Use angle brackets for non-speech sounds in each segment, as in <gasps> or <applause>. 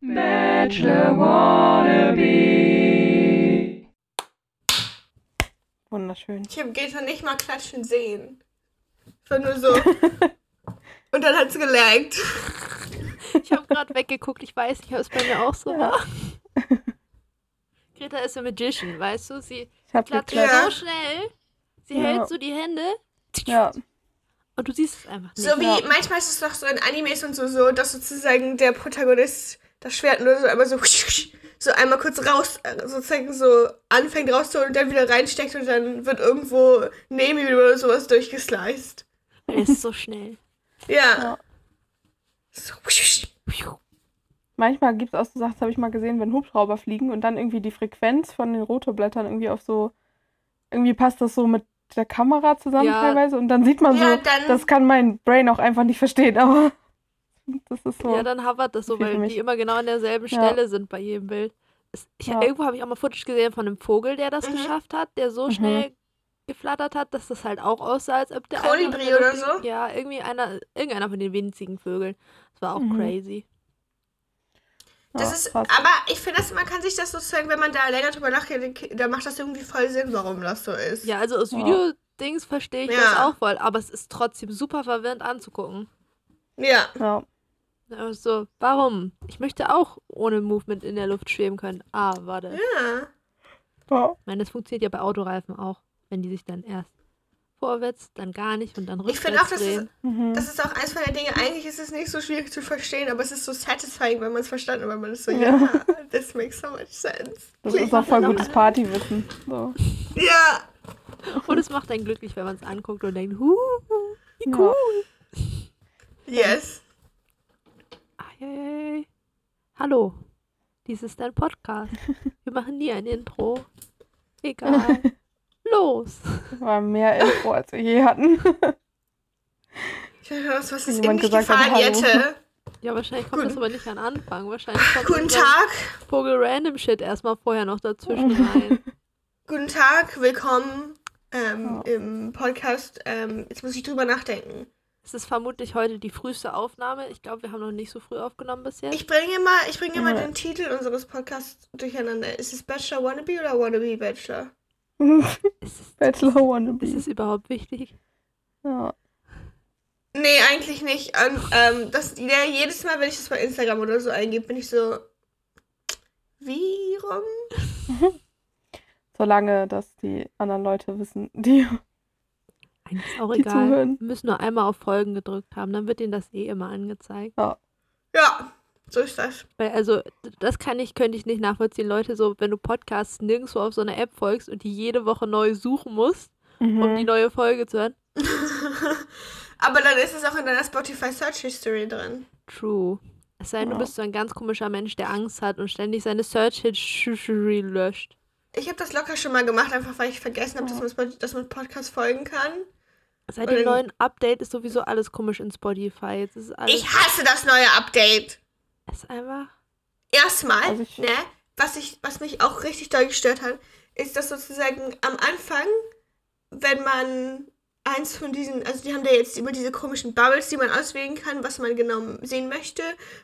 Bachelor Wannabe. Wunderschön. Ich habe Greta nicht mal klatschen sehen. Ich war nur so. <laughs> Und dann hat's gelaggt. Ich habe gerade weggeguckt, ich weiß nicht, ob es bei mir auch so war. Greta ist ein Magician, weißt du? Sie klatscht geklatscht. Ja. so schnell, sie Ja. hält so die Hände Ja. und du siehst es einfach nicht. So wie, Ja. manchmal ist es doch so in Animes und so, so, dass sozusagen der Protagonist das Schwert nur so einmal so, <laughs> so einmal kurz raus, äh, sozusagen so anfängt rauszuholen und dann wieder reinsteckt und dann wird irgendwo neben ihm oder sowas durchgesliced. Er ist so schnell. <laughs> Ja. Ja. So, <laughs> Manchmal gibt es auch so Sachen, das habe ich mal gesehen, wenn Hubschrauber fliegen und dann irgendwie die Frequenz von den Rotoblättern irgendwie auf so, irgendwie passt das so mit der Kamera zusammen Ja. teilweise und dann sieht man Ja, so, dann- das kann mein Brain auch einfach nicht verstehen, aber das ist so. Ja, dann hovert das so, weil die immer genau an derselben Ja. Stelle sind bei jedem Bild. Ich, Ja. Irgendwo habe ich auch mal Footage gesehen von einem Vogel, der das Mhm. geschafft hat, der so Mhm. schnell geflattert hat, dass das halt auch aussah, als ob der Kolibri oder so? Ja, irgendwie einer, irgendeiner von den winzigen Vögeln. Das war auch Mhm. crazy. Das ja, ist, krass. aber ich finde, dass man kann sich das sozusagen, wenn man da länger drüber nachdenkt, da macht das irgendwie voll Sinn, warum das so ist. Ja, also aus Ja. Videodings verstehe ich Ja. das auch voll, aber es ist trotzdem super verwirrend anzugucken. Ja. Ja. Also, warum? Ich möchte auch ohne Movement in der Luft schweben können. Ah, warte. Ja. Ja. Ich meine, das funktioniert ja bei Autoreifen auch, wenn die sich dann erst vorwärts, dann gar nicht und dann Ich rückwärts finde auch, das ist, drehen. Mhm. das ist auch eins von den Dingen, eigentlich ist es nicht so schwierig zu verstehen, aber es ist so satisfying, wenn man es verstanden hat, weil man ist so, Ja. ja, this makes so much sense. Das ist auch voll gutes Partywissen. So. Ja. Und es macht einen glücklich, wenn man es anguckt und denkt, huh, wie Ja. cool. Yes. Hey. Hallo, dies ist ein Podcast. <laughs> Wir machen nie ein Intro. Egal. Los. Das war mehr Info, als wir je hatten. Ich weiß was, was ist in Jemand mich gesagt hat, gefahren. Jette? Ja, wahrscheinlich kommt Guten- das aber nicht an Anfang. Wahrscheinlich kommt Guten Tag. Vogel Random Shit erstmal vorher noch dazwischen rein. Guten Tag, willkommen ähm, Ja. im Podcast. Ähm, jetzt muss ich drüber nachdenken. Es ist vermutlich heute die früheste Aufnahme. Ich glaube, wir haben noch nicht so früh aufgenommen bis jetzt. Ich bringe mal, ich bringe mal Ja. den Titel unseres Podcasts durcheinander. Ist es Bachelor Wannabe oder Wannabe Bachelor? <laughs> Ist es, Bachelor ist Wannabe. es überhaupt wichtig? Ja. Nee, eigentlich nicht. Und, ähm, das, ja, jedes Mal, wenn ich das bei Instagram oder so eingebe, bin ich so. Wie rum? <laughs> Solange das die anderen Leute wissen, die. Eigentlich ist auch Die egal. zuhören. Wir müssen nur einmal auf Folgen gedrückt haben, dann wird ihnen das eh immer angezeigt. Ja, so ist das. Weil, also, das kann ich, könnte ich nicht nachvollziehen. Leute, so, wenn du Podcasts nirgendwo auf so einer App folgst und die jede Woche neu suchen musst, um die Mhm. neue Folge zu hören. <laughs> Aber dann ist es auch in deiner Spotify Search History drin. True. Es sei denn, Ja. du bist so ein ganz komischer Mensch, der Angst hat und ständig seine Search History löscht. Ich habe das locker schon mal gemacht, einfach weil ich vergessen habe, dass, man dass man Podcast folgen kann. Seit dem neuen Update ist sowieso alles komisch in Spotify. Jetzt ist alles Ich hasse das neue Update. ist einfach. Erstmal, Also ne, was, ich, was mich auch richtig doll gestört hat, ist, dass sozusagen am Anfang, wenn man eins von diesen, also die haben da jetzt immer diese komischen Bubbles, die man auswählen kann, was man genau sehen möchte.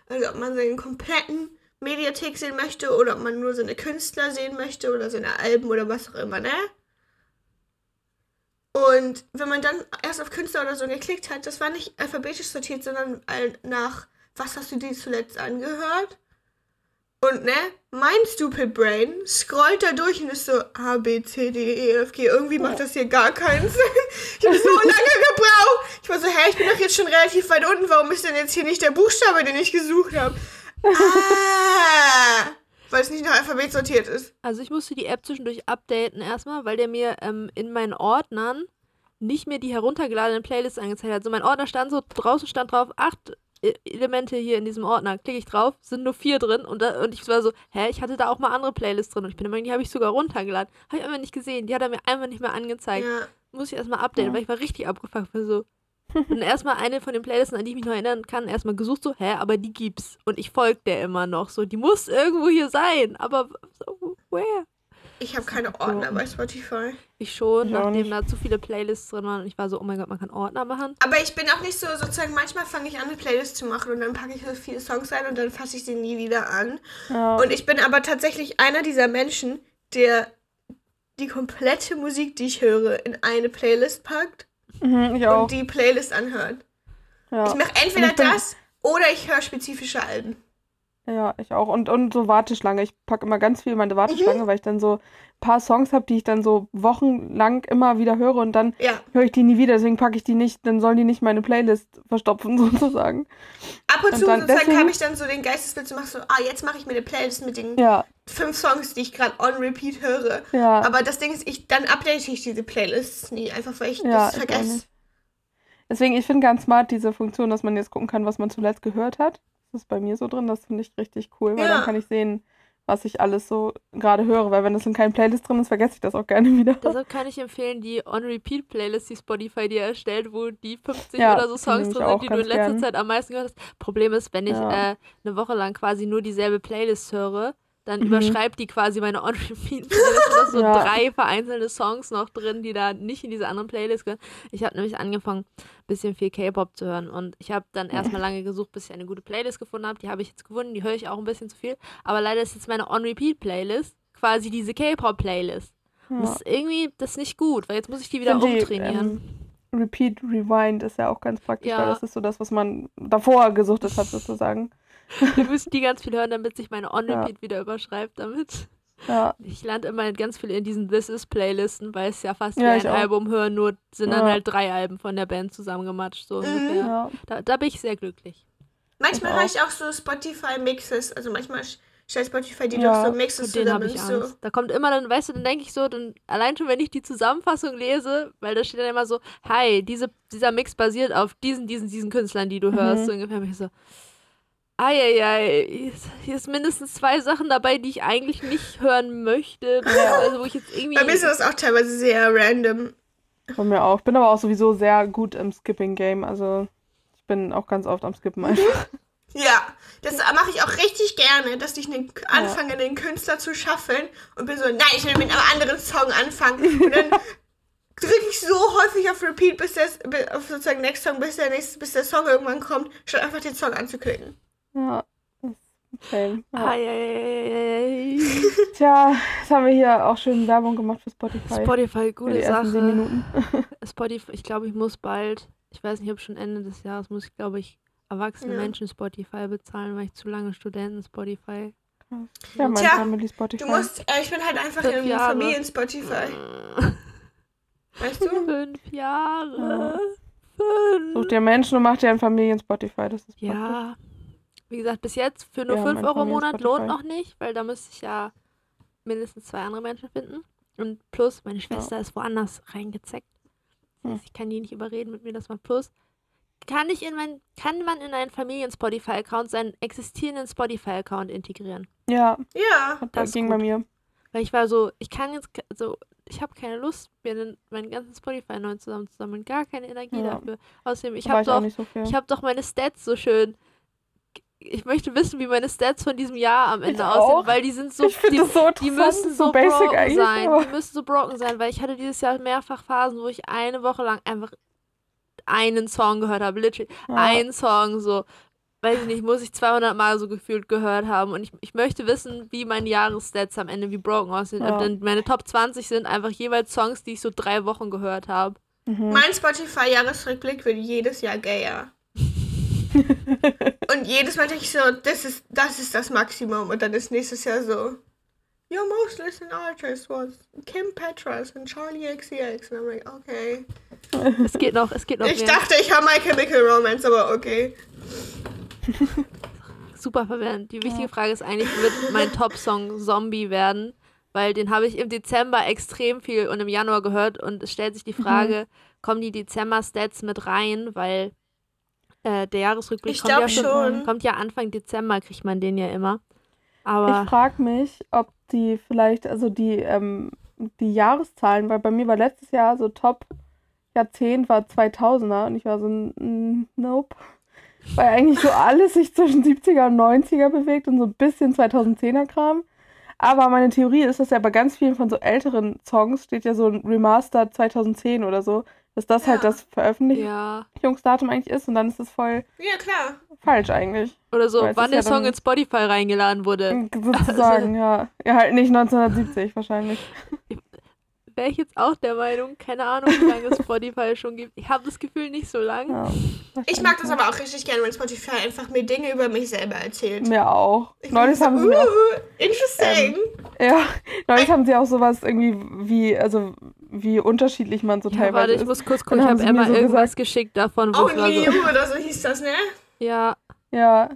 Also ob man seinen kompletten Mediathek sehen möchte oder ob man nur seine Künstler sehen möchte oder seine Alben oder was auch immer, ne? Und wenn man dann erst auf Künstler oder so geklickt hat, das war nicht alphabetisch sortiert, sondern nach, was hast du dir zuletzt angehört? Und ne, mein Stupid Brain scrollt da durch und ist so A, B, C, D, E, F, G. Irgendwie macht das hier gar keinen <laughs> Sinn. Ich habe so lange gebraucht. Ich war so, hä, ich bin doch jetzt schon relativ weit unten. Warum ist denn jetzt hier nicht der Buchstabe, den ich gesucht habe? Ah, weil es nicht nach Alphabet sortiert ist. Also ich musste die App zwischendurch updaten erstmal, weil der mir ähm, in meinen Ordnern nicht mehr die heruntergeladenen Playlists angezeigt hat. Also mein Ordner stand so, draußen stand drauf, acht E- Elemente hier in diesem Ordner. Klicke ich drauf, sind nur vier drin und, da, und ich war so, hä, ich hatte da auch mal andere Playlists drin und ich bin immer, die habe ich sogar runtergeladen. Habe ich einfach nicht gesehen. Die hat er mir einfach nicht mehr angezeigt. Ja. Muss ich erstmal updaten, Ja. weil ich war richtig abgefuckt. War so. <laughs> Und erstmal eine von den Playlisten, an die ich mich noch erinnern kann, erstmal gesucht, so, hä, aber die gibt's. Und ich folge der immer noch. So, die muss irgendwo hier sein. Aber so, where? Ich habe keine Ordner bei Spotify. Ich schon, Ich nachdem da zu viele Playlists drin waren und ich war so, oh mein Gott, man kann Ordner machen. Aber ich bin auch nicht so, sozusagen, manchmal fange ich an, eine Playlist zu machen und dann packe ich so viele Songs ein und dann fasse ich sie nie wieder an. Ja. Und ich bin aber tatsächlich einer dieser Menschen, der die komplette Musik, die ich höre, in eine Playlist packt Mhm, ich auch. und die Playlist anhört. ja. Ich mache entweder ich das oder ich höre spezifische Alben. Ja, ich auch. Und, und so Warteschlange. Ich packe immer ganz viel in meine Warteschlange, Mhm. weil ich dann so ein paar Songs habe, die ich dann so wochenlang immer wieder höre und dann Ja. höre ich die nie wieder. Deswegen packe ich die nicht, dann sollen die nicht meine Playlist verstopfen, <laughs> sozusagen. Ab und, Und zu dann sozusagen deswegen- habe ich dann so den Geistesblitz und mache so, ah, jetzt mache ich mir eine Playlist mit den Ja, fünf Songs, die ich gerade on repeat höre. ja. Aber das Ding ist, ich dann update ich diese Playlists nie, einfach weil ich das vergesse. Deswegen, ich finde ganz smart diese Funktion, dass man jetzt gucken kann, was man zuletzt gehört hat. Ist bei mir so drin, das finde ich richtig cool, weil Ja. dann kann ich sehen, was ich alles so gerade höre, weil wenn das in keinen Playlist drin ist, vergesse ich das auch gerne wieder. Deshalb kann ich empfehlen, die On-Repeat-Playlist, die Spotify dir erstellt, wo die 50 Ja, oder so Songs drin sind, die du in letzter gern. Zeit am meisten gehört hast. Problem ist, wenn ich Ja. äh, eine Woche lang quasi nur dieselbe Playlist höre, dann Mhm. überschreibt die quasi meine On-Repeat-Playlist da sind so Ja. drei vereinzelte Songs noch drin, die da nicht in diese anderen Playlists gehören. Ich habe nämlich angefangen, ein bisschen viel K-Pop zu hören und ich habe dann erstmal lange gesucht, bis ich eine gute Playlist gefunden habe. Die habe ich jetzt gefunden, die höre ich auch ein bisschen zu viel. Aber leider ist jetzt meine On-Repeat-Playlist quasi diese K-Pop-Playlist. Und Das Ja. ist irgendwie, das ist nicht gut, weil jetzt muss ich die wieder Sind die, umtrainieren. ähm, Repeat, Rewind ist ja auch ganz praktisch, Ja. weil das ist so das, was man davor gesuchtet hat, sozusagen. Wir müssen die ganz viel hören, damit sich meine On-Repeat wieder überschreibt damit. Ja, Ich lande immer ganz viel in diesen This Is Playlisten, weil es ja fast Ja, wie ein auch. Album hören, nur sind dann Ja. halt drei Alben von der Band zusammengematscht, so Mhm. ja. Da, da bin ich sehr glücklich. Manchmal höre ich auch so Spotify-Mixes. Also manchmal stellt Spotify die Ja, doch so Mixes habe zusammen. ich So. Angst. Da kommt immer dann, weißt du, dann denke ich so, dann allein schon, wenn ich die Zusammenfassung lese, weil da steht dann immer so, hi, diese, dieser Mix basiert auf diesen, diesen, diesen Künstlern, die du hörst. Mhm. So ungefähr bin ich so, Eieiei, hier ist- hier ist mindestens zwei Sachen dabei, die ich eigentlich nicht hören möchte. Also wo ich jetzt irgendwie. Bei mir ist das auch teilweise sehr random. Bei mir auch. Ich bin aber auch sowieso sehr gut im Skipping-Game. Also ich bin auch ganz oft am Skippen einfach. Ja, das mache ich auch richtig gerne, dass ich den, anfange, den Künstler zu schaffeln und bin so, nein, ich will mit einem anderen Song anfangen. Und dann <laughs> drücke ich so häufig auf Repeat, bis der, bi- auf sozusagen Next Song, bis der, nächste, bis der Song irgendwann kommt, statt einfach den Song anzuklicken. Ja, das ist ein. Ja. Eieiei. <laughs> Tja, jetzt haben wir hier auch schön Werbung gemacht für Spotify. Spotify, gute Sache. Minuten. <laughs> Spotify, ich glaube, ich muss bald, ich weiß nicht, ob schon Ende des Jahres, muss ich, glaube ich, erwachsene Ja. Menschen Spotify bezahlen, weil ich zu lange Studenten Spotify. Ja, mein Tja, Family Spotify. Du musst, äh, ich bin halt einfach Fünf im Jahre. Familien-Spotify. <laughs> Weißt du? Fünf Jahre. Ja. Fünf. Such dir Menschen und mach dir ein Familien-Spotify. Das ist praktisch. Ja. Wie gesagt, bis jetzt für nur Ja, 5 mein Euro im Monat lohnt noch nicht, weil da müsste ich ja mindestens zwei andere Menschen finden. Und plus, meine Schwester ist woanders reingezeckt. Das heißt, Hm. ich kann die nicht überreden, mit mir das mal plus. Kann ich in mein, kann man in einen Familien-Spotify-Account seinen existierenden Spotify-Account integrieren? Ja, Ja. das, Das ging gut. bei mir. Weil ich war so, ich kann jetzt, ke- so, ich habe keine Lust, mir den, meinen ganzen Spotify neu zusammenzusammeln. Gar keine Energie Ja. dafür. Außerdem, ich habe doch, so ich habe doch meine Stats so schön. Ich möchte wissen, wie meine Stats von diesem Jahr am Ende Ich aussehen, auch. weil die sind so, ich finde die, das so die müssen so, basic broken eigentlich. sein. aber- Die müssen so broken sein, weil ich hatte dieses Jahr mehrfach Phasen, wo ich eine Woche lang einfach einen Song gehört habe, literally Ja. einen Song so, weiß ich nicht, muss ich 200 Mal so gefühlt gehört haben und ich, ich möchte wissen, wie meine Jahresstats am Ende wie broken aussehen. Ja. Und dann meine Top 20 sind einfach jeweils Songs, die ich so drei Wochen gehört habe. Mhm. Mein Spotify-Jahresrückblick wird jedes Jahr gayer. Und jedes Mal denke ich so, das ist, das ist das Maximum. Und dann ist nächstes Jahr so, Your most listened artist was Kim Petras and Charlie XCX. Und I'm like, okay. Es geht noch, es geht noch Ich mehr. dachte, ich habe My Chemical Romance, aber okay. <laughs> Super verwirrend. Die wichtige Frage ist eigentlich, wird mein Top-Song Zombie werden? Weil den habe ich im Dezember extrem viel und im Januar gehört und es stellt sich die Frage, kommen die Dezember-Stats mit rein? Weil äh, der Jahresrückblick Ich kommt, ja schon. kommt ja Anfang Dezember, kriegt man den ja immer. Aber Ich frage mich, ob die vielleicht, also die, ähm, die Jahreszahlen, weil bei mir war letztes Jahr so Top Jahrzehnt war 2000er und ich war so, nope. Weil eigentlich so alles sich zwischen 70er und 90er bewegt und so ein bisschen 2010er Kram. Aber meine Theorie ist, dass ja bei ganz vielen von so älteren Songs steht ja so ein Remaster 2010 oder so, dass das halt Ja. das Veröffentlichungsdatum Ja. eigentlich ist und dann ist das voll Ja, klar. falsch eigentlich. Oder so, es wann der ja Song in Spotify reingeladen wurde. <laughs> Sozusagen, ja. Ja, halt nicht 1970 wahrscheinlich. <laughs> Wäre ich jetzt auch der Meinung, keine Ahnung, wie lange es Spotify schon gibt. Ich habe das Gefühl nicht so lang. Ja, Ich mag das aber auch richtig gerne, wenn Spotify einfach mir Dinge über mich selber erzählt. Mir auch. Ich Neulich haben so, sie mir auch, uh, interesting. ja, neulich haben sie auch sowas irgendwie wie, also wie unterschiedlich man so Ja, teilweise warte, ich ist. muss kurz gucken. Ich haben habe Emma so irgendwas gesagt- geschickt davon, wo Oh, Only so. You oder so hieß das, ne? Ja, Ja,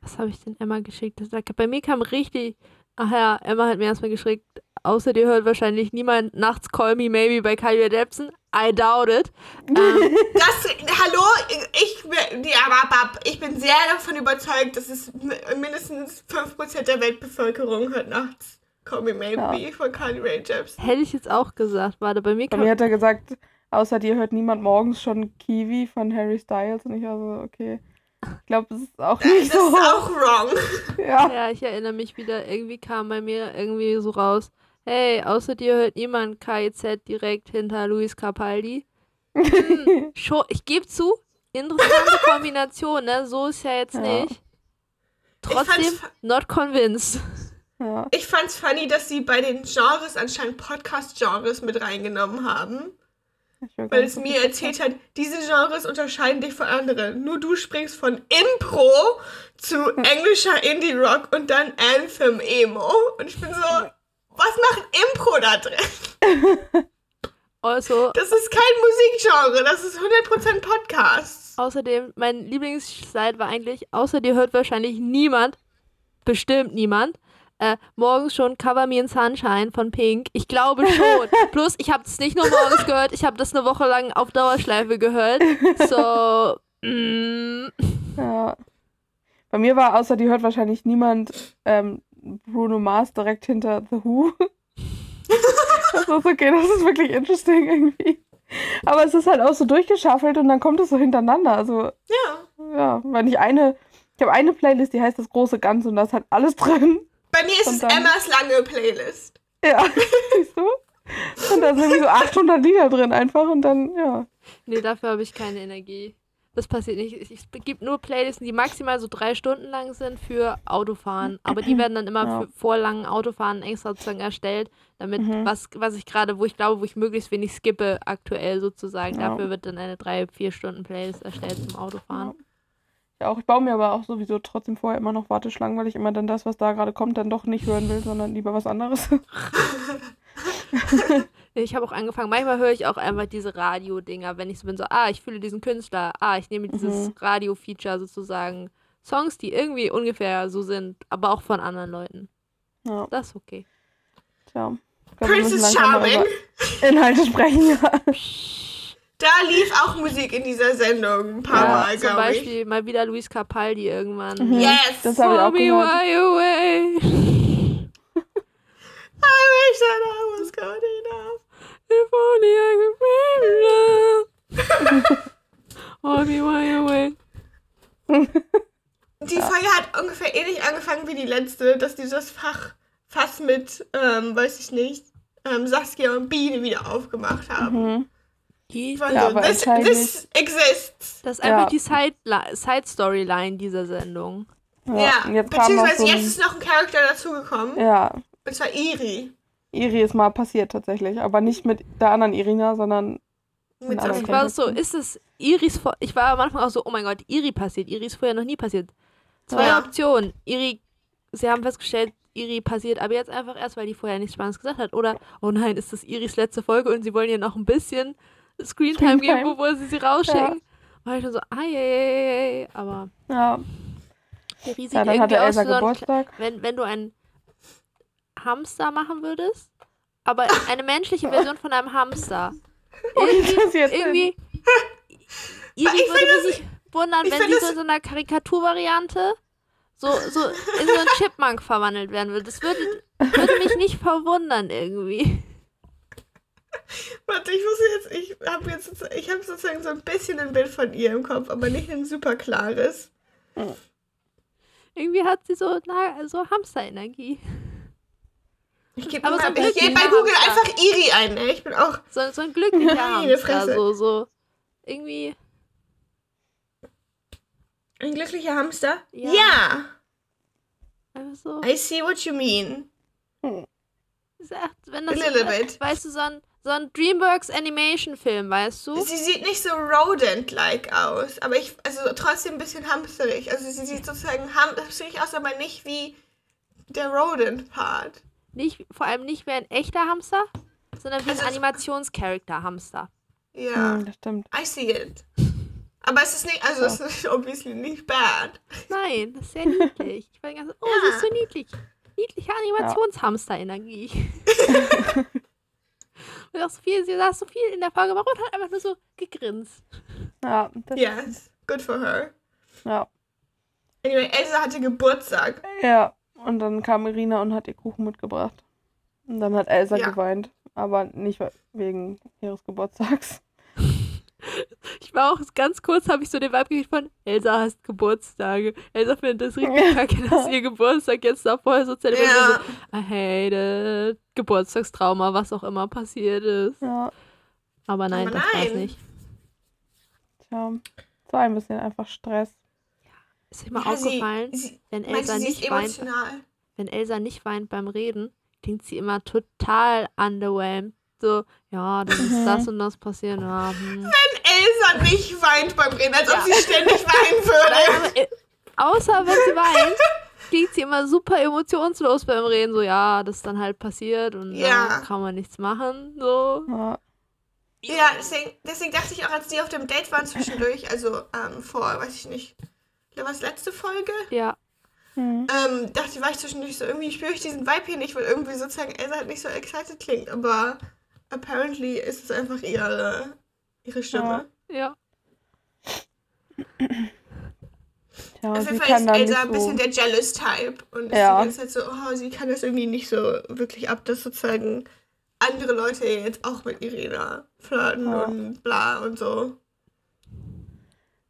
was habe ich denn Emma geschickt? Das, bei mir kam richtig. Ach ja, Emma hat mir erstmal geschickt. Außer dir hört wahrscheinlich niemand nachts Call Me Maybe bei Kylie Jepsen. I doubt it. Ähm, <laughs> Das, hallo, ich, ich bin sehr davon überzeugt, dass es mi- mindestens 5% der Weltbevölkerung hört nachts Call Me Maybe Ja. von Carly Rae Jepsen. hätte ich jetzt auch gesagt. Warte, bei mir bei mir hat er gesagt, außer dir hört niemand morgens schon Kiwi von Harry Styles und ich war so, okay. Ich glaube, das ist auch <laughs> Das nicht ist so. auch wrong. <laughs> Ja. Ja, ich erinnere mich wieder. Irgendwie kam bei mir irgendwie so raus. Hey, außer dir hört niemand KIZ direkt hinter Luis Capaldi. <laughs> Hm, ich gebe zu, interessante Kombination, ne? So ist ja jetzt Ja. nicht. Trotzdem, not convinced. Ja. Ich fand's funny, dass sie bei den Genres anscheinend Podcast-Genres mit reingenommen haben. Weil es mir erzählt hat, diese Genres unterscheiden dich von anderen. Nur du springst von Impro zu englischer Indie-Rock und dann Anthem-Emo. Und ich bin so, was macht Impro da drin? <laughs> Also, Das ist kein Musikgenre, das ist 100% Podcast. außerdem, mein Lieblingsslide war eigentlich, außer dir hört wahrscheinlich niemand, bestimmt niemand, äh, morgens schon Cover Me in Sunshine von Pink. Ich glaube schon. <laughs> Plus, ich habe es nicht nur morgens gehört, ich habe das eine Woche lang auf Dauerschleife gehört. So, mm, Ja. Bei mir war, außer die hört wahrscheinlich niemand ähm, Bruno Mars direkt hinter The Who. das ist okay, das ist wirklich interesting irgendwie. Aber es ist halt auch so durchgeschaffelt und dann kommt es so hintereinander. Also, Ja. ja, weil ich eine, ich habe eine Playlist, die heißt das große Ganze und da ist halt alles drin. Bei mir ist Und es dann- Emmas lange Playlist. Ja, <laughs> siehst du? Und da sind irgendwie so 800 Lieder drin einfach und dann, ja. nee, dafür habe ich keine Energie. Das passiert nicht. Es es gibt nur Playlisten, die maximal so drei Stunden lang sind für Autofahren. Aber die werden dann immer Ja. für, vor langen Autofahren extra sozusagen erstellt, damit Mhm. was, was ich gerade, wo ich glaube, wo ich möglichst wenig skippe aktuell sozusagen. Ja. Dafür wird dann eine drei, vier Stunden Playlist erstellt zum Autofahren. Ja, auch ich baue mir aber auch sowieso trotzdem vorher immer noch Warteschlangen, weil ich immer dann das, was da gerade kommt, dann doch nicht hören will, sondern lieber was anderes. <laughs> <laughs> Ich habe auch angefangen, manchmal höre ich auch einfach diese Radio-Dinger, wenn ich so bin, so, ah, ich fühle diesen Künstler, ah, ich nehme dieses Mhm. Radio-Feature sozusagen. Songs, die irgendwie ungefähr so sind, aber auch von anderen Leuten. Ja, Das ist okay. tja. Glaub, Princess Charming. Inhalte sprechen, ja. <laughs> Da lief auch Musik in dieser Sendung ein paar Ja, Mal, Zum glaube ich. Beispiel mal wieder Luis Capaldi irgendwann. Mhm. Yes! Das habe ich auch me gehört. why away. <laughs> I wish that I was good enough. If only I could make love. <laughs> Call me why away. <laughs> Die Folge hat ungefähr ähnlich angefangen wie die letzte, dass dieses Fach Fass mit, ähm, weiß ich nicht, ähm, Saskia und Biene wieder aufgemacht haben. Mhm. War Ja, aber this, this exists. Das ist einfach Ja. die Side- Side-Storyline dieser Sendung. Ja, Ja, jetzt beziehungsweise so jetzt ist noch ein Charakter dazugekommen. Ja, Und zwar Iri. Iri ist mal passiert tatsächlich, aber nicht mit der anderen Irina, sondern Mit Aber Ich war so, ist es Iris vor. Ich war am Anfang auch so, oh mein Gott, Iri passiert. Iri ist vorher noch nie passiert. Zwei Ja. Optionen. Iri, sie haben festgestellt, Iri passiert aber jetzt einfach erst, weil die vorher nichts Spannendes gesagt hat. Oder, oh nein, ist das Iris letzte Folge und sie wollen ihr noch ein bisschen Screentime geben, Screentime. bevor sie sie rausschicken. War ich dann so, ai, ai, ai, ai. aber ja, der sieht ja dann irgendwie hatte Elsa wie so ein, Geburtstag. wenn, wenn du einen Hamster machen würdest, aber <laughs> eine menschliche Version von einem Hamster. <laughs> Irgendwie, das jetzt irgendwie. <laughs> Iri Ich würde mich wundern, wenn sie so in so einer Karikaturvariante so, so in so einen Chipmunk verwandelt werden würde. Das würde, würde mich nicht verwundern irgendwie. <laughs> Warte, ich muss jetzt, ich habe jetzt, ich habe sozusagen so ein bisschen ein Bild von ihr im Kopf, aber nicht ein super klares. Irgendwie hat sie so, so Hamster-Energie. Ich gebe so ich geb glücklich bei Google Hamster. einfach Iri ein, ne? Ich bin auch. So, so ein glücklicher Hamster. So, so. Irgendwie. Ein glücklicher Hamster? Ja. ja. Einfach so. I see what you mean. Echt, wenn A das little so, bit. Weißt du, so ein, so ein Dreamworks Animation-Film, weißt du? Sie sieht nicht so rodent-like aus, aber ich, also trotzdem ein bisschen hamsterig. Also sie sieht sozusagen hamsterig aus, aber nicht wie der Rodent-Part. Nicht, vor allem nicht wie ein echter Hamster, sondern wie Also ein Animationscharakter-Hamster. Ja, Hm, das stimmt. I see it. Aber es ist nicht, also es ist obviously nicht bad. Nein, das ist sehr niedlich. Ich war Zeit, oh, sie ist so niedlich. Niedliche Animationshamster-Energie. <laughs> <laughs> <laughs> Und auch so viel, sie saß so viel in der Folge, aber Rot hat einfach nur so gegrinst. Ja, das, Yes, good for her. ja. Anyway, Elsa hatte Geburtstag. Ja, und dann kam Irina und hat ihr Kuchen mitgebracht. Und dann hat Elsa Ja. geweint, aber nicht we- wegen ihres Geburtstags. Ich war auch ganz kurz, habe ich so den Vibe gekriegt von Elsa hast Geburtstage. Elsa findet das richtig kacke, dass ihr Geburtstag jetzt da vorher so zelebriert Ja. wird. So, I hate it. Geburtstagstrauma, was auch immer passiert ist. Ja, Aber nein, Aber das war's nein. nicht. tja. Es war ein bisschen einfach Stress. Ist euch mal Ja, sie- aufgefallen, sie, wenn meinst Elsa sie nicht weint, emotional? wenn Elsa nicht weint beim Reden, klingt sie immer total underwhelmed. So, ja, dann ist das und das passiert. Ja, hm. Elsa nicht weint beim Reden, als ob Ja. sie ständig weinen würde. Äh, außer wenn sie weint, klingt sie immer super emotionslos beim Reden. So, ja, das ist dann halt passiert und Ja. dann kann man nichts machen. So. Ja, Ja, deswegen, deswegen dachte ich auch, als die auf dem Date waren zwischendurch, also ähm, vor, weiß ich nicht, was letzte Folge, Ja, hm. ähm, dachte ich, war ich zwischendurch so, irgendwie spüre ich diesen Vibe hier nicht, weil irgendwie sozusagen Elsa halt nicht so excited klingt, aber apparently ist es einfach ihre, ihre Stimme. ja. ja Auf sie jeden Fall ist Elsa ein bisschen so. der Jealous-Type und ist Ja. die ganze Zeit so, oh, sie kann das irgendwie nicht so wirklich ab, dass sozusagen andere Leute jetzt auch mit Irina flirten Ja. und bla und so.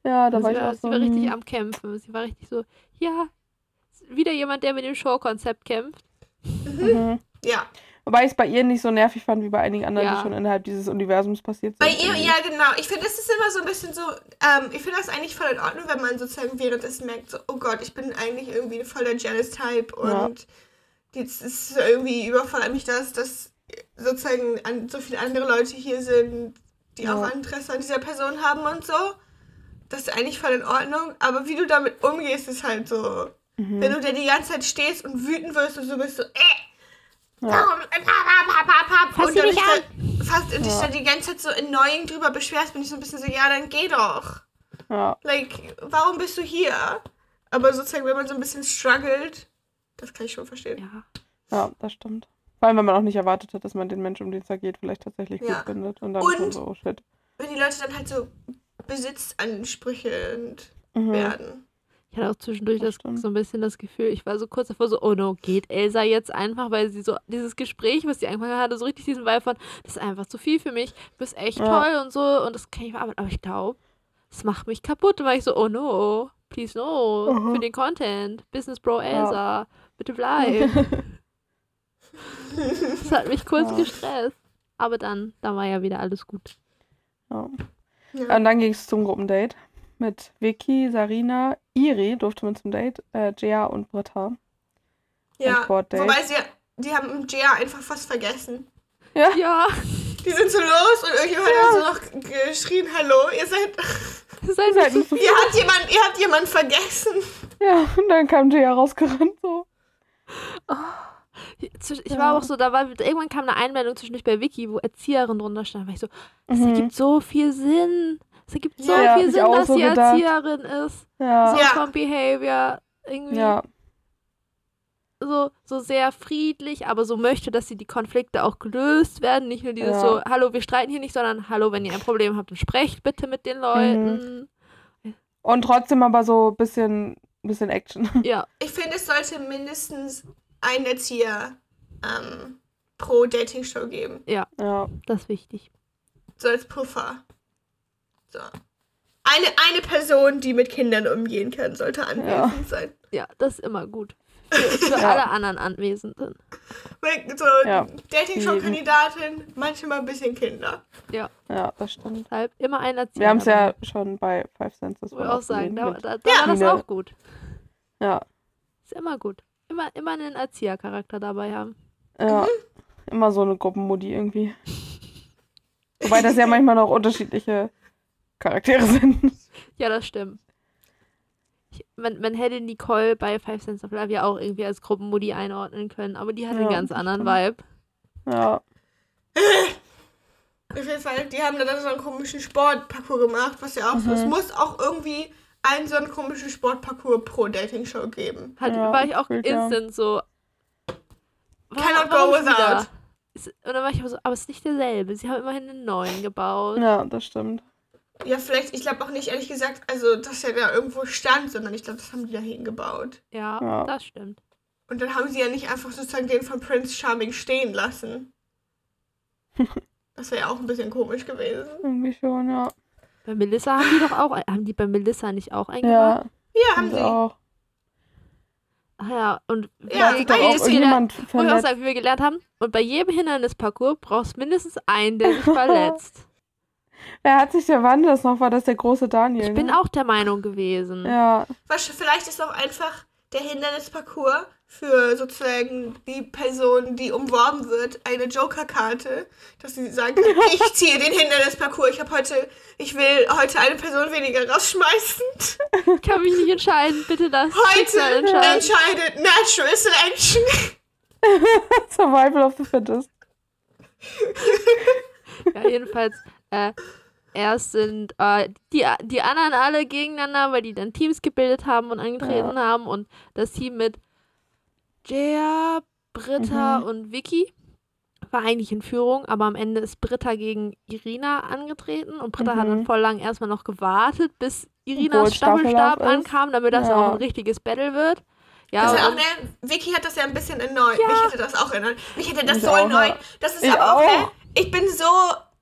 Ja, da sie, war ich war, auch sie so. war richtig hm. am Kämpfen. Sie war richtig so, ja, wieder jemand, der mit dem Showkonzept kämpft. Mhm. Ja. Wobei ich es bei ihr nicht so nervig fand wie bei einigen anderen, Ja. die schon innerhalb dieses Universums passiert sind. Bei ihr, ja genau. Ich finde, das ist immer so ein bisschen so, ähm, ich finde das eigentlich voll in Ordnung, wenn man sozusagen währenddessen merkt, so, oh Gott, ich bin eigentlich irgendwie voll der Jealous-Type Ja. und jetzt ist irgendwie überfordert mich das, dass sozusagen an, so viele andere Leute hier sind, die Ja. auch Interesse an dieser Person haben und so. Das ist eigentlich voll in Ordnung, aber wie du damit umgehst, ist halt so, Mhm. wenn du da die ganze Zeit stehst und wütend wirst und so bist so, äh, Ja. Fass und sie nicht da, fast und dich da die ganze Zeit so annoying drüber beschwerst, bin ich so ein bisschen so, ja, dann geh doch. Ja, Like, warum bist du hier? Aber sozusagen, wenn man so ein bisschen struggelt, das kann ich schon verstehen. Ja. ja, das stimmt. Vor allem, wenn man auch nicht erwartet hat, dass man den Menschen, um den es da geht, vielleicht tatsächlich Ja. gut findet. Und dann Und- so, oh shit. Wenn die Leute dann halt so besitzansprüchend Mhm. werden. Ich hatte auch zwischendurch Das so ein bisschen das Gefühl, ich war so kurz davor so, oh no, geht Elsa jetzt einfach, weil sie so, dieses Gespräch, was sie angefangen hatte, so richtig diesen Vibe von, das ist einfach zu viel für mich, du bist echt Ja. toll und so und das kann ich verarbeiten, aber ich glaube, das macht mich kaputt. Und war ich so, oh no, please no, Mhm. für den Content, Business Bro Elsa, bitte bleib. <laughs> das hat mich kurz Ja. gestresst. Aber dann, dann war ja wieder alles gut. Ja. Ja. Und dann ging es zum Gruppendate mit Vicky, Sarina, Iri durfte man zum Date, äh, Jia und Britta. ja. Wobei sie, die haben Gia einfach fast vergessen. Ja, Ja, Die sind so los und irgendjemand hat so noch geschrien, hallo, ihr seid, <laughs> ist Seid einfach so ihr habt jemand, ihr habt jemand vergessen. ja, und dann kam Jia rausgerannt so. Zwisch- Ich Ja. war auch so, da war irgendwann kam eine Einmeldung zwischendurch bei Wiki, wo Erzieherin drunter stand. War ich so, das Mhm. ergibt so viel Sinn. Es ergibt so Ja, viel Sinn, dass so sie gedacht. Erzieherin ist. Ja, So Ja. vom Behavior. Irgendwie ja, so, so sehr friedlich, aber so möchte, dass sie die Konflikte auch gelöst werden. Nicht nur dieses Ja. so, hallo, wir streiten hier nicht, sondern hallo, wenn ihr ein Problem habt, dann sprecht bitte mit den Leuten. Und trotzdem aber so ein bisschen, bisschen Action. <laughs> Ja, Ich finde, es sollte mindestens einen Erzieher ähm, pro Dating-Show geben. Ja, das ist wichtig. So als Puffer. So. Eine, eine Person, die mit Kindern umgehen kann, sollte anwesend Ja. sein. Ja, das ist immer gut. Für, <laughs> für Ja. alle anderen Anwesenden. So, Ja. Dating-Show-Kandidatin, manchmal ein bisschen Kinder. Ja, Ja, das stimmt. deshalb immer ein Erzieher. Wir haben es ja schon bei Five Senses. Ich wollte auch sagen, da, da, da Ja. war das auch gut. Ja, Ist immer gut. Immer, immer einen Erziehercharakter dabei haben. ja. Immer so eine Gruppenmodi irgendwie. Wobei das ja manchmal noch unterschiedliche Charaktere sind. Ja, das stimmt. Ich, man, man hätte Nicole bei Five Sense of Love ja auch irgendwie als Gruppenmodi einordnen können, aber die hat einen Ja, ganz das anderen stimmt. Vibe. Ja, Auf jeden Fall, die haben dann so einen komischen Sportparcours gemacht, was ja auch so. Es Mhm. muss auch irgendwie einen so einen komischen Sportparcours pro Dating-Show geben. Hat, Ja, war ich auch gefühlt, ja. instant so. Cannot go without. wieder? Und dann war ich aber so, aber es ist nicht derselbe. Sie haben immerhin einen neuen gebaut. ja, das stimmt. Ja, vielleicht, ich glaube auch nicht, ehrlich gesagt, also, dass er da irgendwo stand, sondern ich glaube, das haben die da hingebaut. Ja, Ja. das stimmt. Und dann haben sie ja nicht einfach sozusagen den von Prince Charming stehen lassen. <laughs> Das wäre ja auch ein bisschen komisch gewesen. Irgendwie schon, ja. Bei Melissa haben die doch auch, haben die bei Melissa nicht auch eingebaut? Ja, Ja, haben sie. auch. Ach ja, und Ja, bei jedes wie wir gelernt haben, und bei jedem Hindernisparcours brauchst du mindestens einen, der sich <laughs> verletzt. Wer hat sich der Wann das noch? War das der große Daniel? Ich bin ne? auch der Meinung gewesen. Ja, Was, vielleicht ist auch einfach der Hindernisparcours für sozusagen die Person, die umworben wird, eine Joker-Karte, dass sie sagen kann, <laughs> ich ziehe den Hindernisparcours. Ich habe heute, ich will heute eine Person weniger rausschmeißen. Ich kann mich nicht entscheiden. Bitte das Heute entscheidet Natural Selection. <laughs> Survival of the Fittest. <laughs> Ja, jedenfalls, äh, erst sind äh, die, die anderen alle gegeneinander, weil die dann Teams gebildet haben und angetreten haben. Und das Team mit Jaya, Britta Mhm. und Vicky war eigentlich in Führung, aber am Ende ist Britta gegen Irina angetreten und Britta hat dann Mhm. voll lang erstmal noch gewartet, bis Obwohl Irinas Staffelstab ankam, damit das Ja. auch ein richtiges Battle wird. Ja, Das ja auch, ne, Vicky hat das ja ein bisschen erneut. Ja. Mich hätte das auch erinnert. Mich hätte das Ich so ja. Das ist Ich aber auch, ne, auch. ich bin so,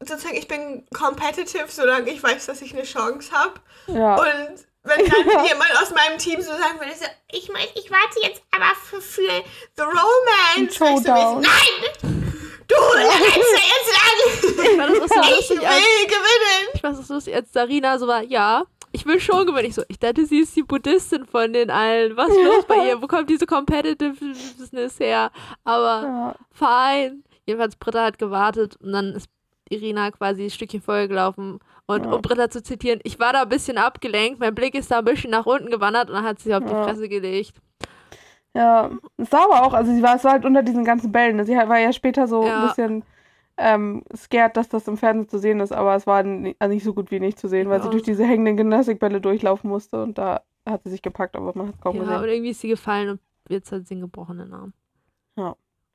sozusagen, ich bin competitive, solange ich weiß, dass ich eine Chance habe. Ja. Und wenn dann <laughs> jemand aus meinem Team so sagen würde, so, ich mein, ich warte jetzt aber für, für The Romance. Showdown. mäßig, Nein! Du <laughs> rennst ja jetzt lang! ich auch so Ich will als, gewinnen! ich fand das lustig, als Darina so war, ja, ich will schon gewinnen. Ich so, ich dachte, sie ist die Buddhistin von den allen. Was ist los bei ihr? Wo kommt diese Competitiveness her? Aber ja. fein. Jedenfalls Britta hat gewartet und dann ist Irina quasi ein Stückchen vorher gelaufen. Und Ja. um Britta zu zitieren, ich war da ein bisschen abgelenkt, mein Blick ist da ein bisschen nach unten gewandert und dann hat sie sich auf die Ja. Fresse gelegt. Ja, es war aber auch, also sie war, es war halt unter diesen ganzen Bällen. Sie war ja später so Ja. ein bisschen ähm, scared, dass das im Fernsehen zu sehen ist, aber es war also nicht so gut wie nicht zu sehen, weil Ja. sie durch diese hängenden Gymnastikbälle durchlaufen musste und da hat sie sich gepackt, aber man hat kaum Ja, und gesehen. irgendwie ist sie gefallen und jetzt hat sie einen gebrochenen Arm.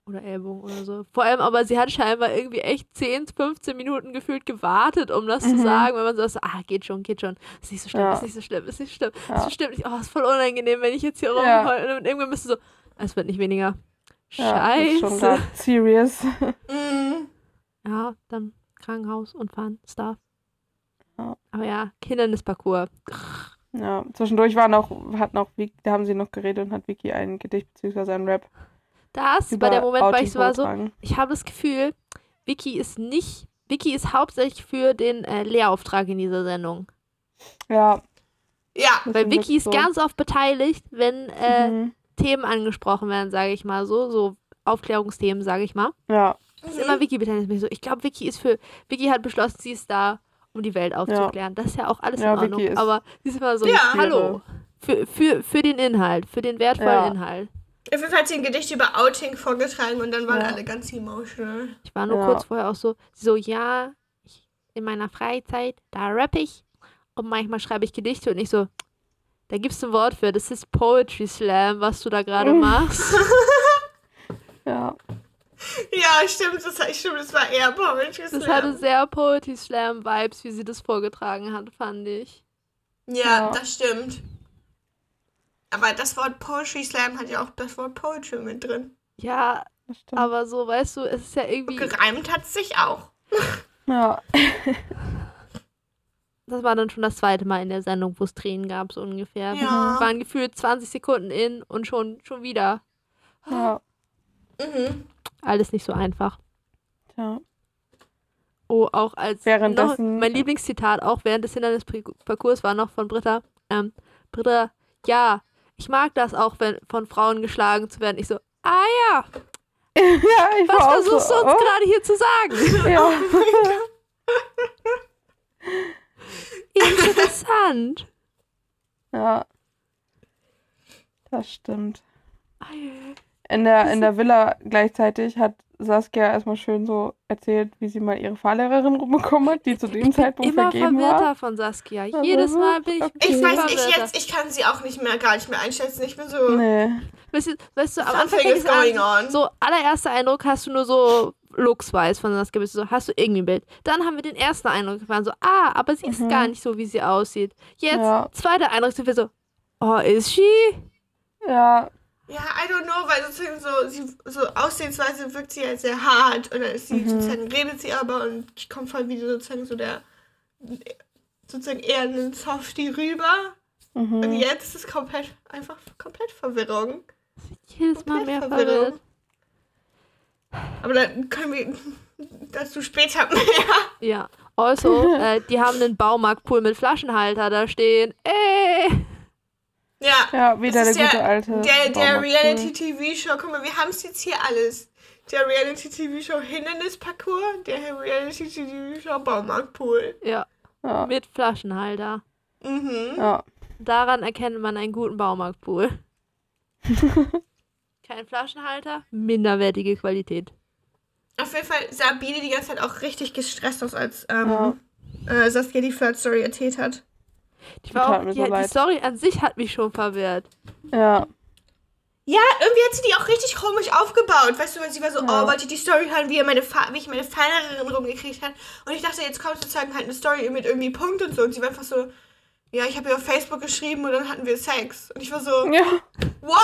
Ja. Oder Ellbogen oder so. Vor allem aber, sie hat scheinbar irgendwie echt 10, 15 Minuten gefühlt gewartet, um das zu Mhm. sagen, wenn man so, sagt, ah, geht schon, geht schon. Ist nicht so schlimm, Ja. ist nicht so schlimm, ist nicht schlimm, Ja. ist so schlimm. Ich, oh, ist voll unangenehm, wenn ich jetzt hier Ja. rumheule. Und irgendwann bist du so, es wird nicht weniger. Ja, das ist schon Scheiße. serious. <laughs> Mhm. Ja, dann Krankenhaus und fahren, Stuff. Ja. Aber ja, Hindernisparcours. Ja, zwischendurch war noch, hat noch, da haben sie noch geredet und hat Vicky ein Gedicht bzw. ein Rap Das über war der Moment, weil ich so war so, ich habe das Gefühl, Vicky ist nicht, Vicky ist hauptsächlich für den äh, Lehrauftrag in dieser Sendung. Ja, Ja, das Weil Vicky ist so. ganz oft beteiligt, wenn äh, Mhm. Themen angesprochen werden, sage ich mal so, so Aufklärungsthemen, sage ich mal. Ja, Ist immer Vicky beteiligt. Ich So, ich glaube, Vicky ist für, Vicky hat beschlossen, sie ist da, um die Welt aufzuklären. Das ist ja auch alles Ja, in Ordnung. Vicky ist- Aber sie ist immer so, Ja. hallo, für, für, für den Inhalt, für den wertvollen Ja. Inhalt. Auf jeden Fall hat sie ein Gedicht über Outing vorgetragen und dann waren Ja. alle ganz emotional. Ich war nur Ja. kurz vorher auch so, so, ja, ich, in meiner Freizeit, da rappe ich und manchmal schreibe ich Gedichte und ich so, da gibt's ein Wort für, das ist Poetry Slam, was du da gerade Mhm. <laughs> machst. ja. Ja, stimmt, das, stimmt, das war eher Poetry Das Slam. hatte sehr Poetry Slam Vibes, wie sie das vorgetragen hat, fand ich. Ja, Ja. das stimmt. Aber das Wort Poetry Slam hat ja auch das Wort Poetry mit drin. Ja, aber so, weißt du, es ist ja irgendwie, Gereimt hat sich auch. <laughs> ja. <laughs> das war dann schon das zweite Mal in der Sendung, wo es Tränen gab, so ungefähr. Ja. Es waren gefühlt 20 Sekunden in und schon, schon wieder. Ja. Mhm. Alles nicht so einfach. Tja. Oh, auch als noch, Währenddessen- mein Lieblingszitat auch während des Hindernisparcours war noch von Britta. Ähm, Britta, ja, ich mag das auch, wenn von Frauen geschlagen zu werden. Ich so, ah ja, <laughs> ja, ich was versuchst so, du uns oh, gerade hier zu sagen? <laughs> Ja. <laughs> Interessant. ja. Das stimmt. Ei, In der, in der Villa gleichzeitig hat Saskia erstmal schön so erzählt, wie sie mal ihre Fahrlehrerin rumbekommen hat, die zu dem Zeitpunkt Immer vergeben war. von Saskia. Also Jedes Mal bin ich okay. Ich immer weiß, ich jetzt, ich kann sie auch nicht mehr, gar nicht mehr einschätzen. Ich bin so. Nee. Weißt du, weißt du am Anfang fängt is es an, going on. so allererster Eindruck hast du nur so Looks-wise von Saskia, bist du so, hast du irgendwie ein Bild. Dann haben wir den ersten Eindruck, wir waren so, ah, aber sie ist Mhm. gar nicht so, wie sie aussieht. Jetzt, Ja. zweiter Eindruck, sind wir so, oh, ist she? Ja, Ja, I don't know, weil sozusagen so, sie, so aussehensweise wirkt sie ja sehr hart und dann ist sie Mhm. sozusagen, redet sie aber und kommt voll wie sozusagen so der, sozusagen eher ein Softie rüber. Und mhm. jetzt ist es komplett, einfach komplett Verwirrung. Jedes Mal mehr Komplett verwirrt. Aber dann können wir <laughs> dazu später <laughs> mehr. Ja. Also, <laughs> äh, die haben einen Baumarktpool mit Flaschenhalter da stehen. Ey! Ja, ja, wieder Das der ist gute alte. der, der. Reality-TV-Show, guck mal, wir haben es jetzt hier alles. Der Reality-TV-Show Hindernisparcours, der Reality-TV-Show Baumarktpool. Ja, Ja, mit Flaschenhalter. Mhm. ja. Daran erkennt man einen guten Baumarktpool. <laughs> Kein Flaschenhalter, minderwertige Qualität. Auf jeden Fall sah Biene die ganze Zeit auch richtig gestresst aus, als ähm, Ja. äh, Saskia die Flirt-Story erzählt hat. Die, war auch, mir die, so die. Story an sich hat mich schon verwirrt. Ja, Ja, irgendwie hat sie die auch richtig komisch aufgebaut. Weißt du, weil sie war so, Ja. oh, wollte ich die Story hören, wie, er meine Fa wie ich meine Feinerin rumgekriegt hat. Und ich dachte, jetzt kommt sozusagen halt eine Story mit irgendwie Punkt und so. Und sie war einfach so, ja, ich habe ihr auf Facebook geschrieben und dann hatten wir Sex. Und ich war so, ja. what?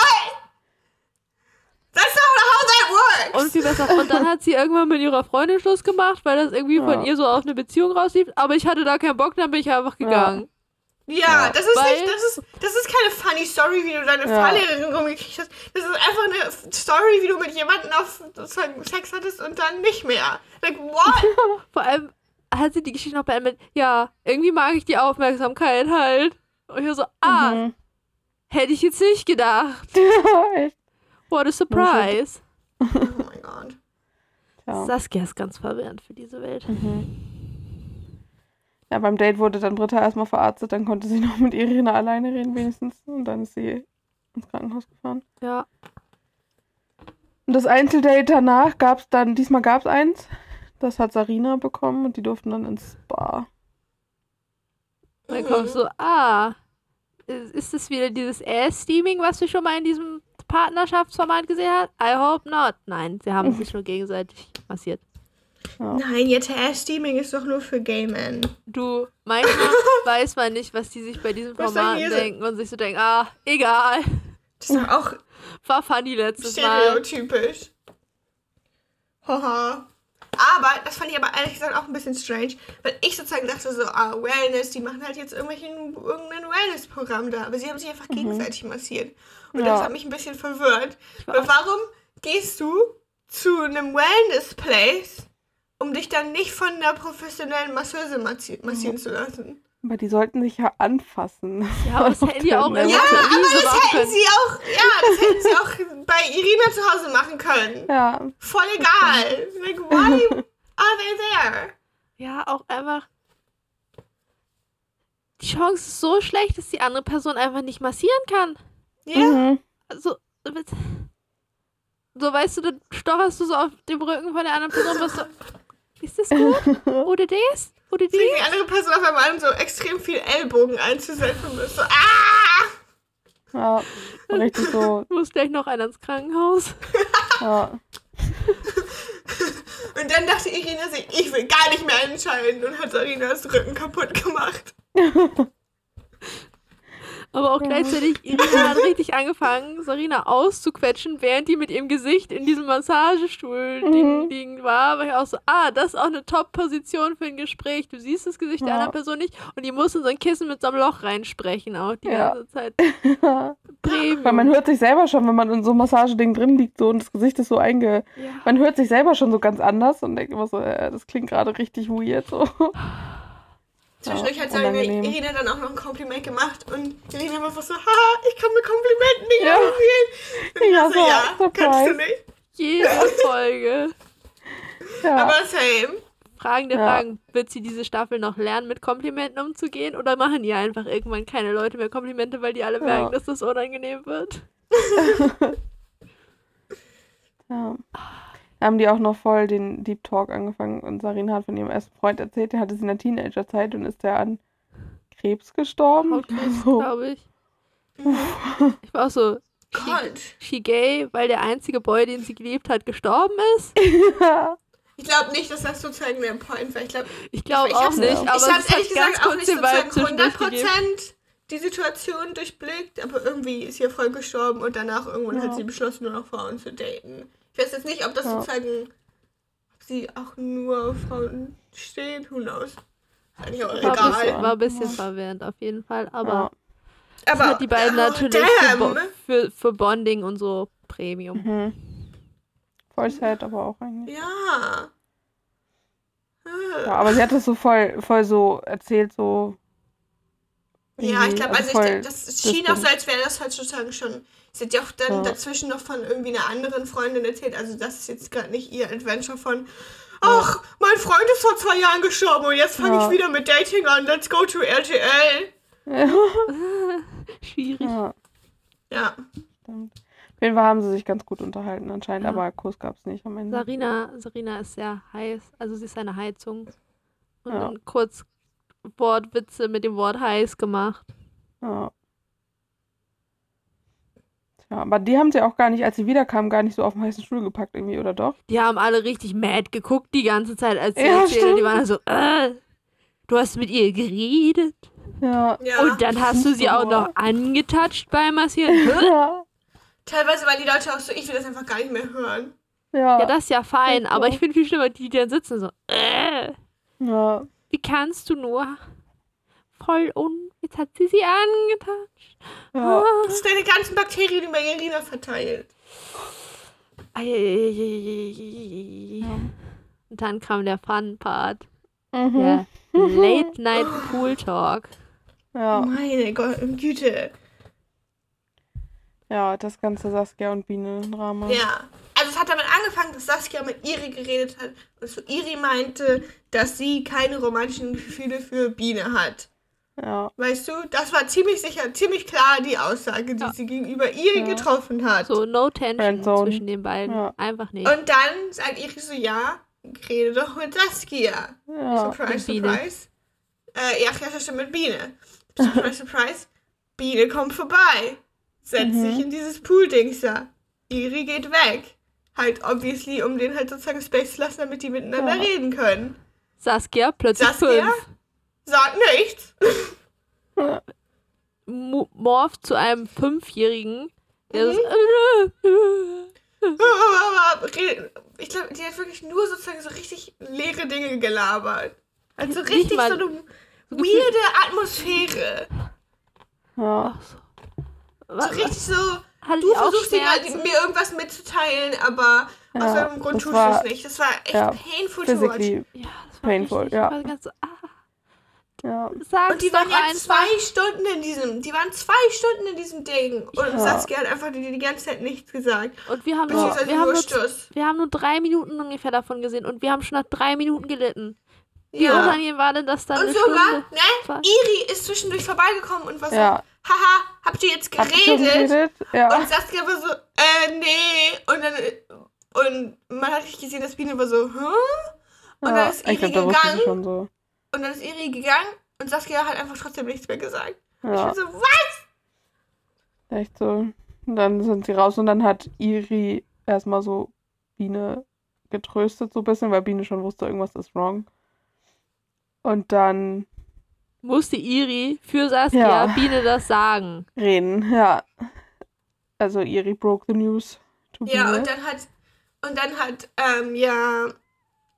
That's not how that works. Und viel besser. Und dann hat sie irgendwann mit ihrer Freundin Schluss gemacht, weil das irgendwie Ja. von ihr so auf eine Beziehung rauslief. Aber ich hatte da keinen Bock, dann bin ich einfach gegangen. Ja, das ist Weil- nicht, das ist, das ist keine funny Story, wie du deine Ja. Fahrlehrerin rumgekriegt hast. Das ist einfach eine Story, wie du mit jemandem auf Sex hattest und dann nicht mehr. Like, what? <laughs> Vor allem hat sie die Geschichte noch beendet ja, irgendwie mag ich die Aufmerksamkeit halt. Und ich war so, ah, Mhm. hätte ich jetzt nicht gedacht. <laughs> What a surprise. <laughs> oh mein Gott. Ja. Saskia ist ganz verwirrend für diese Welt. Ja, beim Date wurde dann Britta erstmal verarztet, dann konnte sie <laughs> noch mit Irina alleine reden wenigstens und dann ist sie ins Krankenhaus gefahren. Ja. Und das Einzeldate danach gab es dann, diesmal gab es eins, das hat Sarina bekommen und die durften dann ins Spa. Dann kommst du, ah, ist es wieder dieses Ass-Steaming, was wir schon mal in diesem Partnerschaftsformat gesehen haben? I hope not. Nein, sie haben <laughs> sich nur gegenseitig massiert. Ja. Nein, jetzt Ass-Steaming ist doch nur für Gay Men. Du, manchmal <laughs> weiß man nicht, was die sich bei diesem Format denken und sich so denken, ah, egal. Das ist doch auch War funny letztes Mal. stereotypisch. Haha. Aber, das fand ich aber ehrlich gesagt auch ein bisschen strange, weil ich sozusagen dachte so, ah, Wellness, die machen halt jetzt irgendwelchen, irgendein Wellness-Programm da, aber sie haben sich einfach gegenseitig massiert. Und das Ja. hat mich ein bisschen verwirrt. war Weil warum gehst du zu einem Wellness-Place, um dich dann nicht von einer professionellen Masseuse massi massieren zu lassen? Aber die sollten sich ja anfassen. Ja, aber das <laughs> hätten die auch Ja, aber das hätten können. sie auch, ja, das hätten sie auch <laughs> bei Irina zu Hause machen können. Ja, Voll egal. Like, why are they <laughs> there? Ja, auch einfach. Die Chance ist so schlecht, dass die andere Person einfach nicht massieren kann. Ja, mhm. Also, mit- so weißt du, dann stocherst du so auf dem Rücken von der anderen Person und bist so, ist das gut? <laughs> Oder das? Oder fängt die die? andere Person auf einmal an, so extrem viel Ellbogen einzusetzen und ist so, ah! ja, richtig so, <laughs> Muss gleich noch einer ins Krankenhaus. <laughs> ja. Und dann dachte Irina sich, ich will gar nicht mehr entscheiden und hat Sarinas Rücken kaputt gemacht. Aber auch Ja. gleichzeitig, Irina hat richtig angefangen, Sarina auszuquetschen, während die mit ihrem Gesicht in diesem Massagestuhl Mhm. liegen war. War ich auch so, ah, das ist auch eine Top-Position für ein Gespräch. Du siehst das Gesicht der Ja. anderen Person nicht und die muss in so ein Kissen mit so einem Loch reinsprechen auch die Ja. ganze Zeit. <laughs> Weil Premium. man hört sich selber schon, wenn man in so einem Massageding drin liegt so und das Gesicht ist so einge... Man hört sich selber schon so ganz anders und denkt immer so, äh, das klingt gerade richtig weird. So. <laughs> Zwischendurch hat unangenehm. Irina dann auch noch ein Kompliment gemacht und Irina war einfach so, haha, ich kann mit Komplimenten nicht Ja. umgehen. Ja, war so, so, ja, surprise. kannst du nicht. Jede Folge. <laughs> Ja. Aber same. Fragen der Ja. Fragen, wird sie diese Staffel noch lernen, mit Komplimenten umzugehen oder machen ihr einfach irgendwann keine Leute mehr Komplimente, weil die alle Ja. merken, dass das unangenehm wird? <laughs> <laughs> Ja. Da haben die auch noch voll den Deep Talk angefangen und Sarina hat von ihrem ersten Freund erzählt, der hatte sie in der Teenagerzeit und ist der an Krebs gestorben. Hautkrebs, <laughs> So. glaube ich. Ich war auch so, Gott. she gay, weil der einzige Boy, den sie geliebt hat, gestorben ist? <laughs> Ja. Ich glaube nicht, dass das sozusagen der Point war. Ich glaube, Ich glaube ich auch nicht, ich aber ich es habe hat ehrlich ganz gesagt auch nicht sozusagen zwischendurch 100% gegeben. die Situation durchblickt, aber irgendwie ist sie ja voll gestorben und danach irgendwann Ja. hat sie beschlossen, nur noch Frauen zu daten. Ich weiß jetzt nicht, ob das Ja. sozusagen, ob sie auch nur auf Frauen steht, who knows. Ist eigentlich auch War ein egal. bisschen, war ein bisschen verwirrend auf jeden Fall, aber Ja. das Aber hat die beiden oh, natürlich für, für, für Bonding und so Premium. Mhm. Voll sad, aber auch eigentlich. Ja. Ja, aber sie hat das so voll, voll so erzählt, so. Ja, ich glaube, also, ich, voll denk, das schien auch so, als wäre das heutzutage schon. Sie hat ja auch dann Ja. dazwischen noch von irgendwie einer anderen Freundin erzählt. Also, das ist jetzt gerade nicht ihr Adventure von. Ach, mein Freund ist vor zwei Jahren gestorben und jetzt fange Ja. ich wieder mit Dating an. Let's go to RTL. <laughs> Schwierig. Ja, Ja. stimmt. Auf jeden Fall haben sie sich ganz gut unterhalten anscheinend, Ja. aber Kuss gab es nicht am Ende. Sarina, Sarina ist sehr heiß, also sie ist eine Heizung. Und Ja. dann kurz Wortwitze mit dem Wort heiß gemacht. Ja. Tja, aber die haben sie auch gar nicht, als sie wiederkamen, gar nicht so auf den heißen Stuhl gepackt irgendwie, oder doch? Die haben alle richtig mad geguckt die ganze Zeit, als sie Ja, erzählt. Die waren dann so, äh, du hast mit ihr geredet. Ja. ja. Und dann hast du sie auch noch angetatscht beim Massieren. <laughs> Ja. Teilweise waren die Leute auch so, ich will das einfach gar nicht mehr hören. Ja. Ja, das ist ja fein, aber so. ich finde viel schlimmer, die, die dann sitzen so, äh, ja. wie kannst du nur? Voll un... Jetzt hat sie sie angetatscht. ja. Ah. Das sind deine ganzen Bakterien über Irina verteilt. Eieieiei. Und dann kam der Fun-Part. Mhm. Der <laughs> Late-Night Pool Talk. Ja. Meine Gott, Güte. ja, das ganze Saskia und Biene-Drama. Ja. Also es hat damit angefangen, dass Saskia mit Iri geredet hat und so Iri meinte, dass sie keine romantischen Gefühle für Biene hat. Ja. Weißt du, das war ziemlich sicher, ziemlich klar die Aussage, die Ja. sie gegenüber Iri Ja. getroffen hat. So, no tension Friendzone. zwischen den beiden. Ja. Einfach nicht. Und dann sagt Iri so, ja, rede doch mit Saskia. Ja. Surprise, surprise. Äh, ja, ja, stimmt, mit Biene. Surprise, surprise. Biene kommt vorbei. Setzt Mhm. sich in dieses Pool-Dings da. Iri geht weg. Halt, obviously, um den halt sozusagen Space zu lassen, damit die miteinander Ja. reden können. Saskia plötzlich Saskia? fünf. Sagt nichts. Mo- Morph zu einem Fünfjährigen. Der Mhm. Ich glaube, die hat wirklich nur sozusagen so richtig leere Dinge gelabert. Also Nicht richtig mal- so eine weirde Atmosphäre. Ja. Ach so. Was, richtig so, du versuchst dir, Schmerzen? mir irgendwas mitzuteilen, aber aus Ja, irgendeinem Grund tust du es nicht. Das war echt ja, painful to watch. Ja, das war Painful, richtig, ja. War ganz so, ah, Ja. sag's Und die waren ja zwei Stunden in diesem, die waren zwei Stunden in diesem Ding. Und Ja. Saskia hat einfach die, die ganze Zeit nichts gesagt. Und wir haben, nur, wir, haben nur wir haben nur drei Minuten ungefähr davon gesehen und wir haben schon nach drei Minuten gelitten. Wie Ja. unangenehm war denn das dann Und eine sogar, Stunde? ne? Iri ist zwischendurch vorbeigekommen und war so, Ja. haha, habt ihr jetzt geredet? geredet? Ja. Und Saskia war so, äh, nee. Und dann, und man hat nicht gesehen, dass Biene war so, hä? Und ja. dann ist Iri sie gegangen. schon so. Und dann ist Iri gegangen und Saskia hat einfach trotzdem nichts mehr gesagt. Ich Ja. bin so, was? Echt so. Und dann sind sie raus und dann hat Iri erstmal so Biene getröstet, so ein bisschen, weil Biene schon wusste, irgendwas ist wrong. Und dann musste Iri für Saskia Ja. Biene das sagen. Reden, ja. Also Iri broke the news. to Ja, Biene. und dann hat, und dann hat, ähm, ja,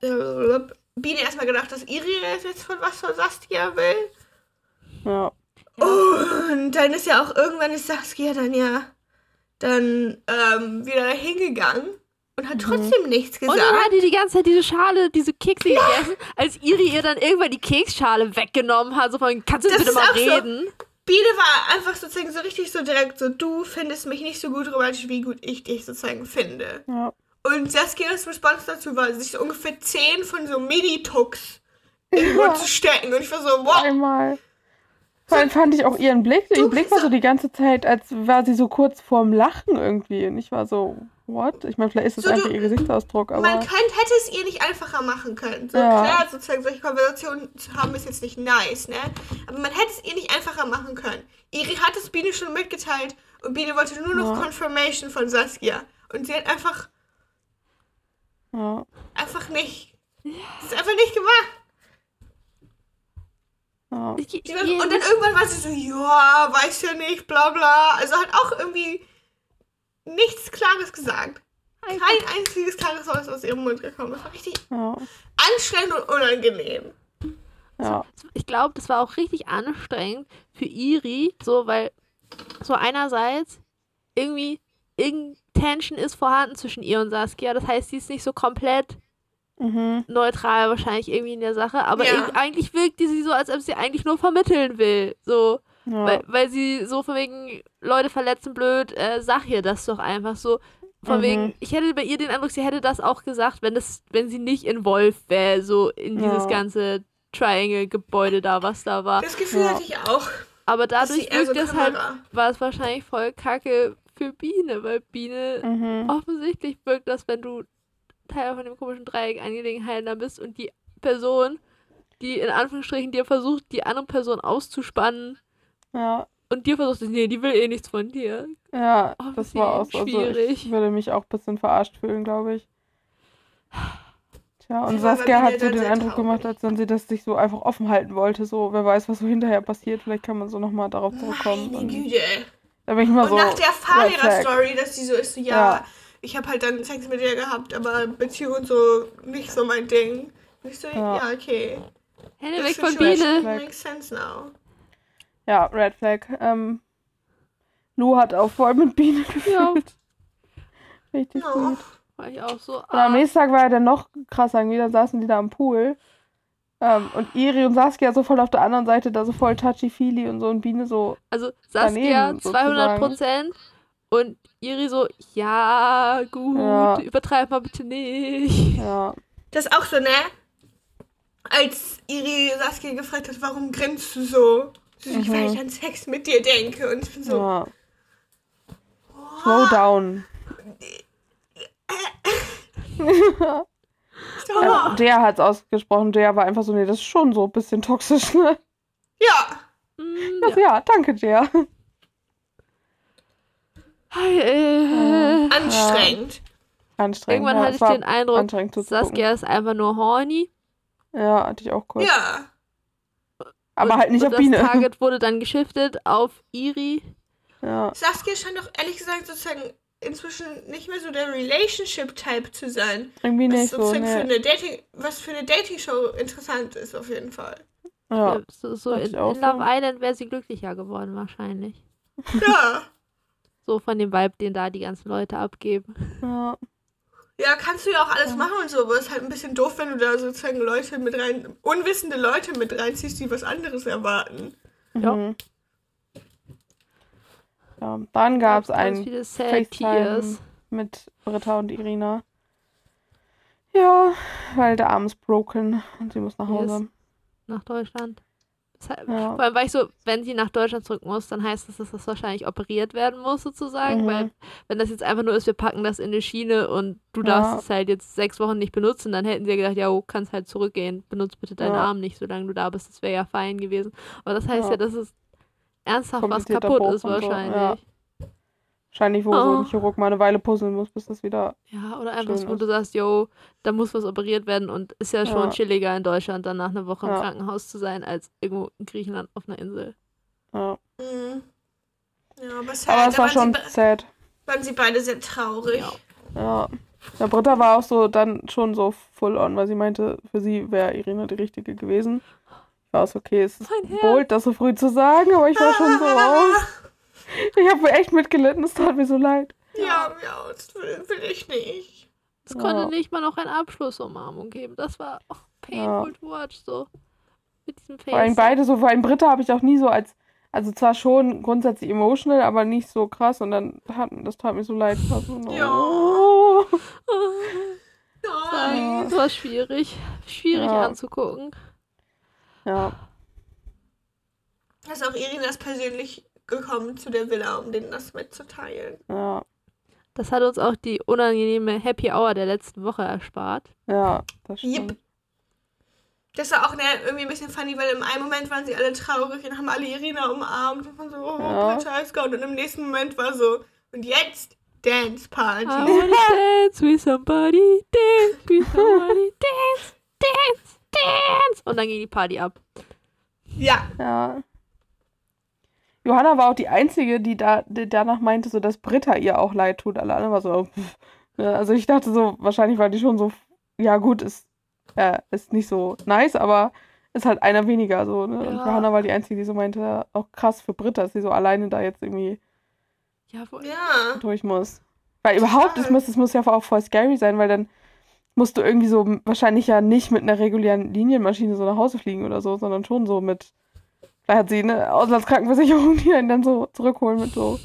äh, Biene erstmal gedacht, dass Iri jetzt von was von Saskia will. ja. Und dann ist ja auch irgendwann ist Saskia dann ja dann ähm, wieder hingegangen und hat trotzdem nichts Und dann gesagt. hat die die ganze Zeit diese Schale, diese Kekse gegessen, als Iri ihr dann irgendwann die Keksschale weggenommen hat. So von, kannst du Das bitte mal auch so. reden? Biene war einfach sozusagen so richtig so direkt so, du findest mich nicht so gut romantisch, wie gut ich dich sozusagen finde. ja. Und Saskias Response dazu war, sich so ungefähr zehn von so in den Mund zu stecken. Und ich war so, wow. Einmal. Vor allem fand ich auch ihren Blick, ihr Blick war so die ganze Zeit, als war sie so kurz vorm Lachen irgendwie. Und ich war so, what? Ich meine, vielleicht ist das So, du- einfach ihr Gesichtsausdruck, aber. Man könnte, hätte es ihr nicht einfacher machen können. So Ja. klar, sozusagen solche Konversationen zu haben, ist jetzt nicht nice, ne? Aber man hätte es ihr nicht einfacher machen können. Iri hat es Biene schon mitgeteilt und Biene wollte nur noch Ja. Confirmation von Saskia. Und sie hat einfach, ja. einfach nicht. Das ist einfach nicht gemacht. Ja. Und dann irgendwann war sie so, ja, weiß ja nicht, bla bla. Also hat auch irgendwie nichts Klares gesagt. Kein einziges klares Wort ist aus ihrem Mund gekommen. Das war richtig Ja. anstrengend und unangenehm. Ja. ich glaube, das war auch richtig anstrengend für Iri, so, weil so einerseits irgendwie irgendeine Tension ist vorhanden zwischen ihr und Saskia. Das heißt, sie ist nicht so komplett Mhm. neutral wahrscheinlich irgendwie in der Sache, aber Ja. eigentlich wirkt sie so, als ob sie eigentlich nur vermitteln will. So, Ja. weil, weil sie so von wegen Leute verletzen blöd, äh, sag ihr das doch einfach so. Von Mhm. wegen, ich hätte bei ihr den Eindruck, sie hätte das auch gesagt, wenn das, wenn sie nicht involviert wäre, so in dieses Ja. ganze Triangle-Gebäude da, was da war. Das Gefühl Ja. hatte ich auch. Aber dadurch wirkt das halt, war es wahrscheinlich voll kacke für Biene, weil Biene Mhm. offensichtlich wirkt das, wenn du Teil von dem komischen Dreieck Angelegenheiten bist und die Person, die in Anführungsstrichen dir versucht, die andere Person auszuspannen Ja. und dir versucht, nee, die will eh nichts von dir. Ja, Oh, das war auch so. Also schwierig. ich würde mich auch ein bisschen verarscht fühlen, glaube ich. Tja, und Saskia hat so den Eindruck traurig. gemacht, als wenn sie das sich so einfach offen halten wollte. So, wer weiß, was so hinterher passiert. Vielleicht kann man so nochmal darauf zurückkommen. Meine Güte. Da bin ich mal Und so. nach der. Fahrlehrer-Story, dass sie so ist, so, ja, Ja. ich habe halt dann Sex mit ihr gehabt, aber Beziehung und so nicht so mein Ding. Und ich so, Ja. ja, okay. Hände weg von Biene. Makes sense now. Ja, Red Flag. Ähm, Lou hat auch voll mit Bienen Ja, gefühlt. <laughs> Richtig Ja. gut. war ich auch so. Und am nächsten Tag war er dann noch krasser. Irgendwie dann saßen die da am Pool. Ähm, und Iri und Saskia so voll auf der anderen Seite, da so voll touchy-feely und so und Biene so. also Saskia daneben, 200 Prozent und Iri so, ja, gut, Ja. übertreib mal bitte nicht. Ja. Das ist auch so, ne? Als Iri Saskia gefragt hat, warum grinst du so? Mhm. weil ich an Sex mit dir denke. Und ich bin so, ja. Slow down. <laughs> <laughs> Ja, der hat's ausgesprochen. Der war einfach so, nee, das ist schon so ein bisschen toxisch, ne? ja. Hm, Also, ja. danke der. Äh, Anstrengend. Anstrengend. Irgendwann ja, hatte es ich den Eindruck. Saskia ist einfach nur horny. Ja, hatte ich auch kurz. Ja. Aber und, halt nicht und auf Biene. Das Target <laughs> wurde dann geschiftet auf Iri. Ja. Saskia scheint doch ehrlich gesagt sozusagen inzwischen nicht mehr so der Relationship-Type zu sein. Irgendwie Was nicht so, sozusagen für ne. eine Dating, was für eine Dating-Show interessant ist auf jeden Fall. Ja. So, so in, in Love. Island wäre sie glücklicher geworden wahrscheinlich. Ja. <laughs> So von dem Vibe, den da die ganzen Leute abgeben. ja. Ja, kannst du ja auch alles machen und so, aber es ist halt ein bisschen doof, wenn du da sozusagen Leute mit rein, unwissende Leute mit reinziehst, die was anderes erwarten. Ja. Mhm. Ja, dann gab es Ganz ein viele Sad FaceTime Tears. mit Britta und Irina. Ja, weil der Arm ist broken und sie muss nach Yes. Hause. nach Deutschland. He- Ja. Vor allem war ich so, wenn sie nach Deutschland zurück muss, dann heißt das, dass das wahrscheinlich operiert werden muss, sozusagen. Mhm. Weil, wenn das jetzt einfach nur ist, wir packen das in die Schiene und du Ja. darfst es halt jetzt sechs Wochen nicht benutzen, dann hätten sie ja gedacht, ja, du kannst halt zurückgehen, benutzt bitte deinen Ja. Arm nicht, solange du da bist. Das wäre ja fein gewesen. Aber das heißt ja, Ja. dass es ernsthaft was kaputt Bruch ist, und so, wahrscheinlich. ja. Wahrscheinlich, wo so Oh. ein Chirurg mal eine Weile puzzeln muss, bis das wieder. Ja, oder einfach so, wo ist. du sagst, yo, da muss was operiert werden und ist ja schon Ja. chilliger in Deutschland, dann nach einer Woche im Ja. Krankenhaus zu sein, als irgendwo in Griechenland auf einer Insel. Ja. Mhm. Ja, aber, sad, Aber es war schon sad. waren sie beide sehr traurig. Ja. Ja. Ja, Britta war auch so dann schon so full on, weil sie meinte, für sie wäre Irina die richtige gewesen. War so, okay, es ist bold, das so früh zu sagen, aber ich war schon so, oh. Ich habe echt mitgelitten, es tat mir so leid. Ja, ja, das will, will ich nicht. Es konnte Ja. nicht mal noch eine Abschlussumarmung geben. Das war oh, painful Ja. to watch, so. Mit diesem Face. Vor allem beide so, vor allem Britta habe ich auch nie so als, also zwar schon grundsätzlich emotional, aber nicht so krass und dann hat, das tat mir so leid. So, Ja. oh. <laughs> Nein. Das war schwierig. Schwierig Ja. anzugucken. Ja, Da ist auch Irinas persönlich gekommen zu der Villa, um denen das mitzuteilen. ja, Das hat uns auch die unangenehme Happy Hour der letzten Woche erspart. ja, das stimmt. Yep. Das war auch ne, irgendwie ein bisschen funny, weil im einen Moment waren sie alle traurig und haben alle Irina umarmt und waren so, oh, Ja. Gone. Und im nächsten Moment war so, und jetzt Dance Party. I wanna dance with somebody, dance with somebody, <laughs> dance, dance, dance. Und dann ging die Party ab. Ja, Ja. Johanna war auch die Einzige, die da die danach meinte, so dass Britta ihr auch leid tut. Alle anderen war so, pff. Also ich dachte so, wahrscheinlich war die schon so, ja gut, ist, äh, ist nicht so nice, aber ist halt einer weniger so. Ne? Und Ja. Johanna war die Einzige, die so meinte, ja, auch krass für Britta, dass sie so alleine da jetzt irgendwie ja. durch muss. Weil überhaupt, es muss, es muss ja auch voll scary sein, weil dann musst du irgendwie so wahrscheinlich ja nicht mit einer regulären Linienmaschine so nach Hause fliegen oder so, sondern schon so mit, da hat sie eine Auslandskrankenversicherung, die einen dann so zurückholen mit so.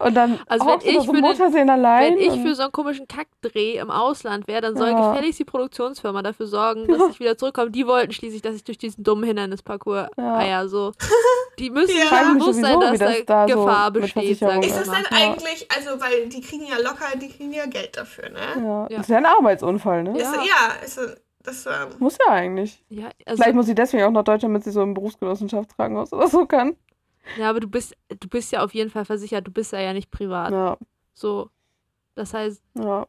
Und dann Also wenn ich so für den- allein. Wenn ich für so einen komischen Kackdreh im Ausland wäre, dann soll Ja. gefälligst die Produktionsfirma dafür sorgen, dass ich <laughs> wieder zurückkomme. Die wollten schließlich, dass ich durch diesen dummen Hindernisparcours Ja. eier. So. Die müssen Ja. sich bewusst sein, dass das da, so Gefahr mit besteht. Sag Ist das Ja. eigentlich, also, weil die kriegen ja locker, die kriegen ja Geld dafür, ne? ja, Ja. Das ist ja ein Arbeitsunfall, ne? Ja. Ist, ja, ist, das, ähm, Muss ja eigentlich. Ja, also, Vielleicht muss sie deswegen auch nach Deutschland, damit sie so im Berufsgenossenschaftskrankenhaus oder so kann. Ja, aber du bist, du bist ja auf jeden Fall versichert. Du bist ja, ja nicht privat. Ja, So. Das heißt, ja.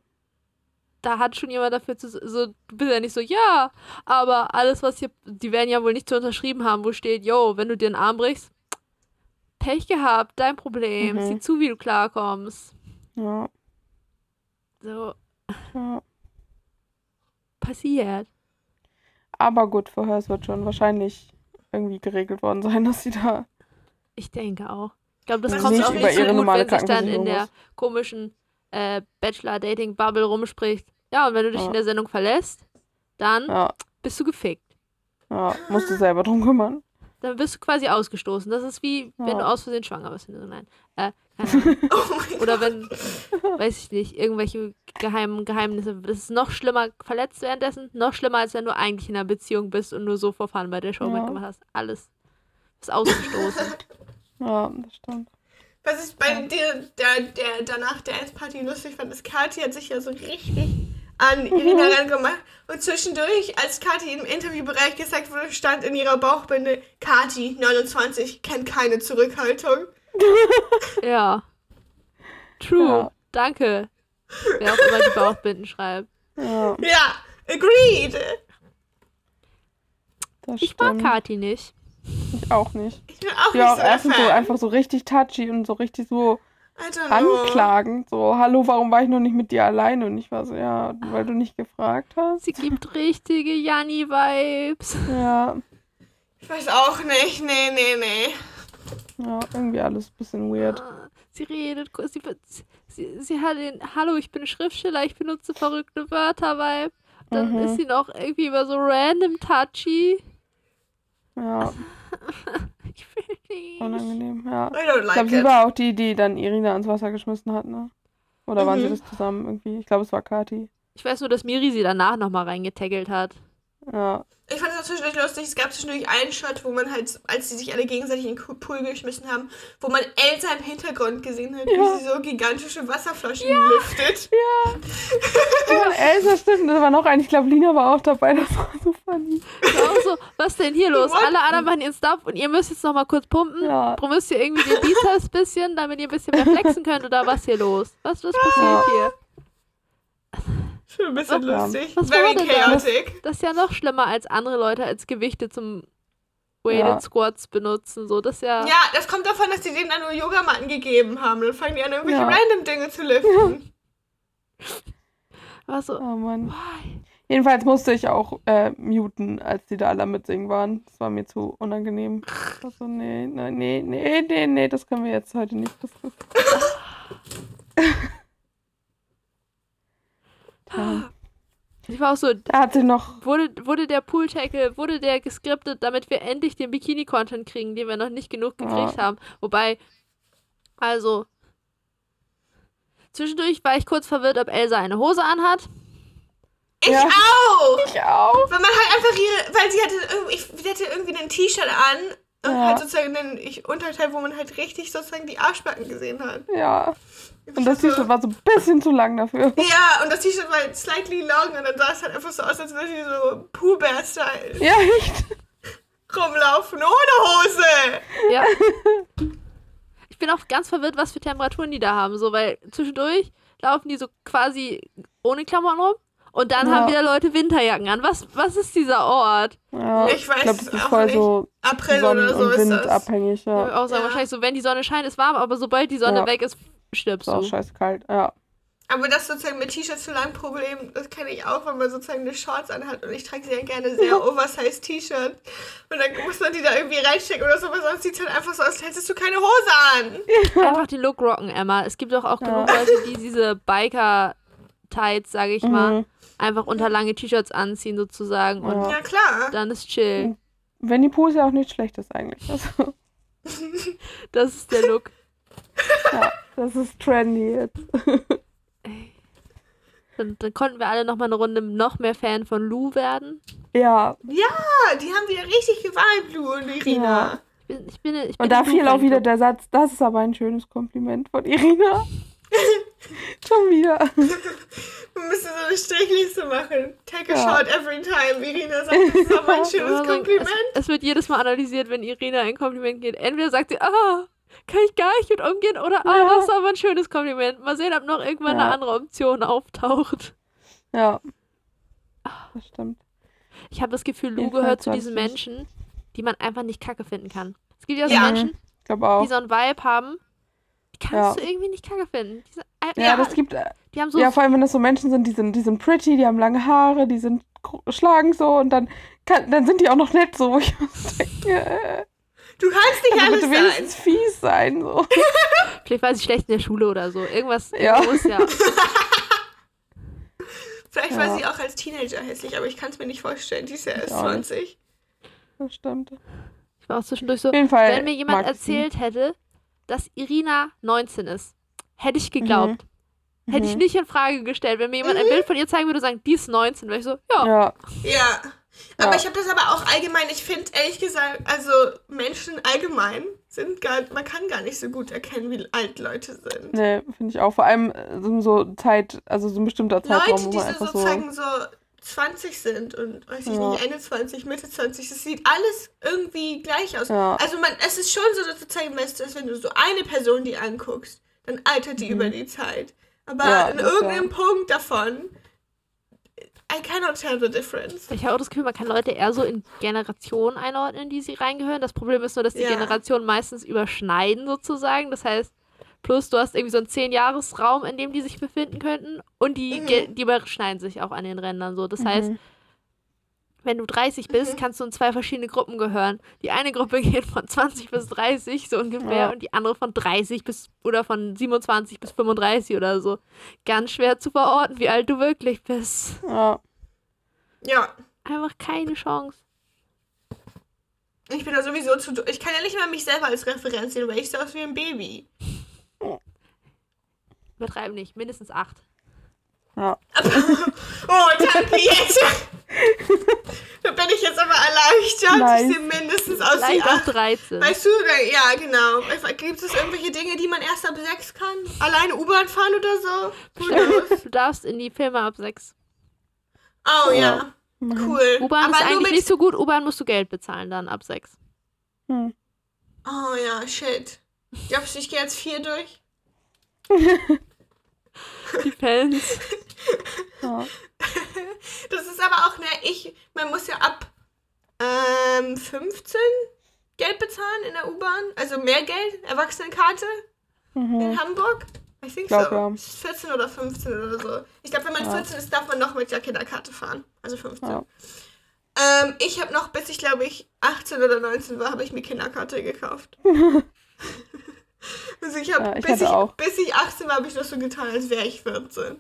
da hat schon jemand dafür zu. So, du bist ja nicht so, ja, aber alles, was hier. Die werden ja wohl nicht so unterschrieben haben, wo steht, yo, wenn du dir einen Arm brichst, Pech gehabt, dein Problem. Mhm. Sieh zu, wie du klarkommst. Ja, So, ja. passiert. Aber gut, vorher es wird schon wahrscheinlich irgendwie geregelt worden sein, <laughs> dass sie da. Ich denke auch. Ich glaube, das Was kommt auch nicht so gut, wenn sich dann in der komischen äh, Bachelor-Dating-Bubble rumspricht. Ja, und wenn du dich Ja. in der Sendung verlässt, dann Ja, bist du gefickt. ja, musst du selber drum kümmern. Dann wirst du quasi ausgestoßen. Das ist wie, wenn Ja. du aus Versehen schwanger bist. Nein. Äh, <laughs> oh Oder wenn, weiß ich nicht, irgendwelche geheimen Geheimnisse. Das ist noch schlimmer, verletzt währenddessen, noch schlimmer, als wenn du eigentlich in einer Beziehung bist und nur so vorfahren bei der Show mitgemacht hast. Alles ist ausgestoßen. <laughs> Ja, das stimmt. Was ich bei dir, der, der danach der Dance-Party lustig fand, ist, Kathi hat sich ja so richtig an Irina <laughs> rangemacht. Und zwischendurch, als Kathi im Interviewbereich gesagt wurde, stand in ihrer Bauchbinde, Kathi, 29, kennt keine Zurückhaltung. <laughs> ja. True. Ja. Danke. Wer auch immer die Bauchbinden schreibt. Ja, Ja, agreed. das Ich mag. Kati nicht. Ich auch nicht. Ich bin auch Die nicht auch so erstens so einfach so richtig touchy und so richtig so anklagend. So, hallo, warum war ich noch nicht mit dir alleine? Und ich war so, ja, weil du nicht gefragt hast. Sie gibt richtige Janni-Vibes. Ja, Ich weiß auch nicht. Nee, nee, nee. ja, irgendwie alles ein bisschen weird. Sie redet, kurz, sie, sie, sie hat den Hallo, ich bin Schriftsteller, ich benutze verrückte Wörter-Vibe. Dann Mhm. ist sie noch irgendwie über so random touchy. Ja, <laughs> Ich will nicht. unangenehm, ja. I don't Ich like glaube, sie war auch die, die dann Irina ans Wasser geschmissen hat, ne? Oder waren sie Mhm. das zusammen irgendwie? Ich glaube, es war Kati. Ich weiß nur, dass Miri sie danach nochmal reingetaggelt hat. Ja, Ich fand es auch zwischendurch lustig. Es gab zwischendurch einen Shot, wo man halt, als sie sich alle gegenseitig in den Pool geschmissen haben, wo man Elsa im Hintergrund gesehen hat, Ja. wie sie so gigantische Wasserflaschen lüftet. Und Elsa stimmt, da war noch ein. Ich glaube, Lina war auch dabei. Das war so funny. Das war so, was denn hier los? What? Alle anderen machen ihren Stuff und ihr müsst jetzt noch mal kurz pumpen. Ja. Müsst ihr irgendwie den Bizeps bisschen, damit ihr ein bisschen mehr flexen könnt oder was hier los? Was, was passiert Ja. hier? Schon <laughs> ein bisschen Ja. lustig. Was Very denn das? chaotic. Das ist ja noch schlimmer als andere Leute als Gewichte zum Weighted Ja. Squats benutzen. So, das ja. Ja, das kommt davon, dass die denen dann nur Yogamatten gegeben haben. Dann fangen die an, irgendwelche Ja. random Dinge zu liften. <laughs> war so, Oh Mann. why? Jedenfalls musste ich auch äh, muten, als die da alle mitsingen waren. Das war mir zu unangenehm. Also, nee, nee, nee, nee, nee, nee, das können wir jetzt heute nicht diskutieren. <laughs> Ja. <gasps> Ich war auch so, Da hat sie noch. wurde, wurde der Pool-Tackle, wurde der geskriptet, damit wir endlich den Bikini-Content kriegen, den wir noch nicht genug gekriegt Ja. haben. Wobei, also, zwischendurch war ich kurz verwirrt, ob Elsa eine Hose anhat. Ich Ja. auch! Ich auch. Weil man halt einfach ihre, weil sie hatte irgendwie, ich, sie hatte irgendwie ein T-Shirt an Ja. halt sozusagen den ich, Unterteil, wo man halt richtig sozusagen die Arschbacken gesehen hat. Ja. Und das Ich T-Shirt war so ein bisschen zu lang dafür. <laughs> Ja, und das T-Shirt war halt slightly long und dann sah es halt einfach so aus, als würde sie so Pooh Bear Style Ja, echt. <laughs> rumlaufen ohne Hose. Ja. <laughs> ich bin auch ganz verwirrt, was für Temperaturen die da haben, so, weil zwischendurch laufen die so quasi ohne Klamotten rum. Und dann Ja. haben wieder Leute Winterjacken an. Was, was ist dieser Ort? Ja, Ich weiß glaube, das es ist auch voll nicht. so April Sonnen- oder so und ist Wind das. abhängig. Ich Ja. auch sagen, Ja. wahrscheinlich so, wenn die Sonne scheint, ist warm, aber sobald die Sonne Ja. weg ist, stirbst Ist auch du. scheiße kalt. Ja. Aber das sozusagen mit T-Shirts zu lang Problem, das kenne ich auch, wenn man sozusagen eine Shorts anhat und ich trage ja gerne sehr <laughs> oversized T-Shirt und dann muss man die da irgendwie reinstecken oder so, weil sonst sieht es halt einfach so aus, als hättest du keine Hose an. Einfach den Look rocken, Emma. Es gibt doch auch Ja. genug Leute, die diese Biker-Tights, sage ich mal, Mhm. Einfach unter lange T-Shirts anziehen sozusagen und Ja. Klar. dann ist chill. Winnie Pooh ist ja auch nicht schlecht ist eigentlich. Also, <laughs> Das ist der Look. <laughs> ja, das ist trendy jetzt. Dann, dann konnten wir alle noch mal eine Runde noch mehr Fan von Lou werden. Ja, Ja, die haben wieder richtig gewalt, Lou und Irina. Ja. Ich bin, ich bin, ich bin und da fiel auch wieder der Satz, das ist aber ein schönes Kompliment von Irina. Schon wieder. <laughs> Wir müssen so eine Strichliste machen. Take a Ja. shot every time. Irina sagt, das ist aber ein schönes Kompliment. Es, es wird jedes Mal analysiert, wenn Irina ein Kompliment geht. Entweder sagt sie, ah, kann ich gar nicht mit umgehen, oder ah, Ja. das ist aber ein schönes Kompliment. Mal sehen, ob noch irgendwann Ja. eine andere Option auftaucht. Ja. Das stimmt. Ich habe das Gefühl, Lou Jedenfalls gehört zu diesen. Menschen, die man einfach nicht kacke finden kann. Es gibt ja so. Menschen, die so einen Vibe haben, kannst Ja. du irgendwie nicht kacke finden. Die, sind, äh, Ja, das gibt. die haben so Ja, vor allem, wenn das so Menschen sind, die sind, die sind pretty, die haben lange Haare, die sind schlagen so und dann, kann, dann sind die auch noch nett so. wo <laughs> Ich denke, äh, Du kannst nicht also alles bitte sein. wenigstens fies sein. So. <laughs> Vielleicht war sie schlecht in der Schule oder so. Irgendwas Ja. ist ja. <laughs> Vielleicht Ja. war sie auch als Teenager hässlich, aber ich kann es mir nicht vorstellen. Die ist ja erst auch nicht. 20. Das stimmt. Ich war auch zwischendurch so. Auf jeden Fall. Wenn mir jemand ich sie. erzählt hätte, dass Irina 19 ist, hätte ich geglaubt. Hätte ich Mhm. nicht in Frage gestellt. Wenn mir jemand ein Bild von ihr zeigen würde und sagen, die ist 19, wäre ich so, ja. Ja, Ja. Aber Ja. ich habe das aber auch allgemein, ich finde ehrlich gesagt, also Menschen allgemein sind gar, man kann gar nicht so gut erkennen, wie alt Leute sind. ne, finde ich auch. Vor allem äh, so, Zeit, also so ein bestimmter Zeitraum, Leute, wo die man so einfach so. sozusagen so 20 sind und weiß ich Ja. nicht, Ende 20, Mitte 20, das sieht alles irgendwie gleich aus. Ja. Also man, es ist schon so, dass du zeigen willst, dass wenn du so eine Person die anguckst, dann altert die über die Zeit. Aber Mhm. Ja, in das irgendeinem Punkt davon, I cannot tell the difference. Ich habe auch das Gefühl, man kann Leute eher so in Generationen einordnen, in die sie reingehören. Das Problem ist nur, dass die Ja. Generationen meistens überschneiden sozusagen. Das heißt, plus du hast irgendwie so einen 10-Jahres-Raum, in dem die sich befinden könnten und die, Mhm. die überschneiden sich auch an den Rändern so. Das Mhm. heißt, wenn du 30 bist, Mhm. kannst du in zwei verschiedene Gruppen gehören. Die eine Gruppe <laughs> geht von 20 bis 30 so ungefähr Ja. und die andere von 30 bis oder von 27 bis 35 oder so. Ganz schwer zu verorten, wie alt du wirklich bist. Ja. Ja. Einfach keine Chance. Ich bin da sowieso zu. Ich kann ja nicht mal mich selber als Referenz sehen, weil ich sehe aus wie ein Baby. <laughs> Übertreiben nicht, mindestens acht. Ja. <laughs> Oh, danke jetzt. <laughs> da bin ich jetzt aber erleichtert. Nice. Ich sehe mindestens aus wie Vielleicht auch acht. 13. Weißt du, ja, genau. Gibt es irgendwelche Dinge, die man erst ab sechs kann? Alleine U-Bahn fahren oder so? Du darfst in die Filme ab 6. Oh ja, Ja. cool. U-Bahn Aber ist eigentlich mit nicht so gut. U-Bahn musst du Geld bezahlen dann ab 6. Hm. Oh ja, shit. Glaubst du, ich gehe jetzt vier durch? Die Fans. Ja. <laughs> Das ist aber auch, ne, ich, man muss ja ab ähm, 15 Geld bezahlen in der U-Bahn. Also mehr Geld, Erwachsenenkarte Mhm. in Hamburg. Ich denke so. ja. Ist 14 oder 15 oder so. Ich glaube, wenn man Ja. 14 ist, darf man noch mit der Kinderkarte fahren. Also 15. Ja. Ähm, ich habe noch, bis ich glaube ich 18 oder 19 war, habe ich mir Kinderkarte gekauft. <laughs> also ich habe, Ja, ich bis, ich, auch. bis ich 18 war, habe ich das so getan, als wäre ich 14.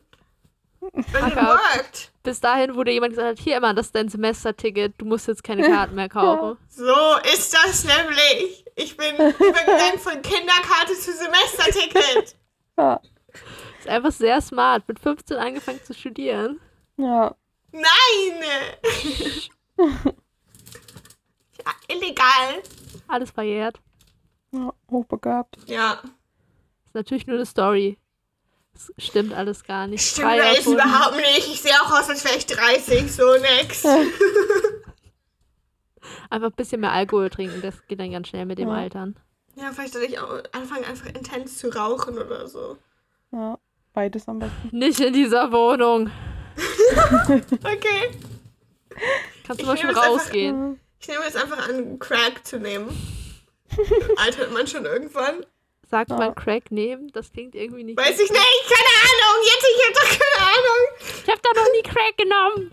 And it worked. Bis dahin, dir jemand gesagt hat, hier immer, das ist dein Semesterticket, du musst jetzt keine Karten mehr kaufen. <laughs> So ist das nämlich. Ich bin übergegangen <laughs> von Kinderkarte zu Semesterticket. Ja. Ist einfach sehr smart. Mit 15 angefangen zu studieren. Ja. Nein! <laughs> ja, illegal. Alles verjährt. Ja. Hochbegabt. Ja, Ist natürlich nur eine Story. Das stimmt alles gar nicht. stimmt Frei alles erfunden. überhaupt nicht. Ich sehe auch aus, als wäre ich 30. So, next. <laughs> Einfach ein bisschen mehr Alkohol trinken, das geht dann ganz schnell mit dem Ja. Altern. Ja, vielleicht sollte ich auch anfangen, einfach intens zu rauchen oder so. Ja. Beides am besten. Nicht in dieser Wohnung. <laughs> Okay. Kannst Ich du mal schon jetzt einfach- rausgehen. Ich nehme jetzt einfach an, Crack zu nehmen. <laughs> Altert man schon irgendwann? Sagt Ja. man Crack nehmen? Das klingt irgendwie nicht. Weiß ich nicht, keine Ahnung. Jetzt, ich hab doch keine Ahnung. Ich hab da noch nie Crack genommen.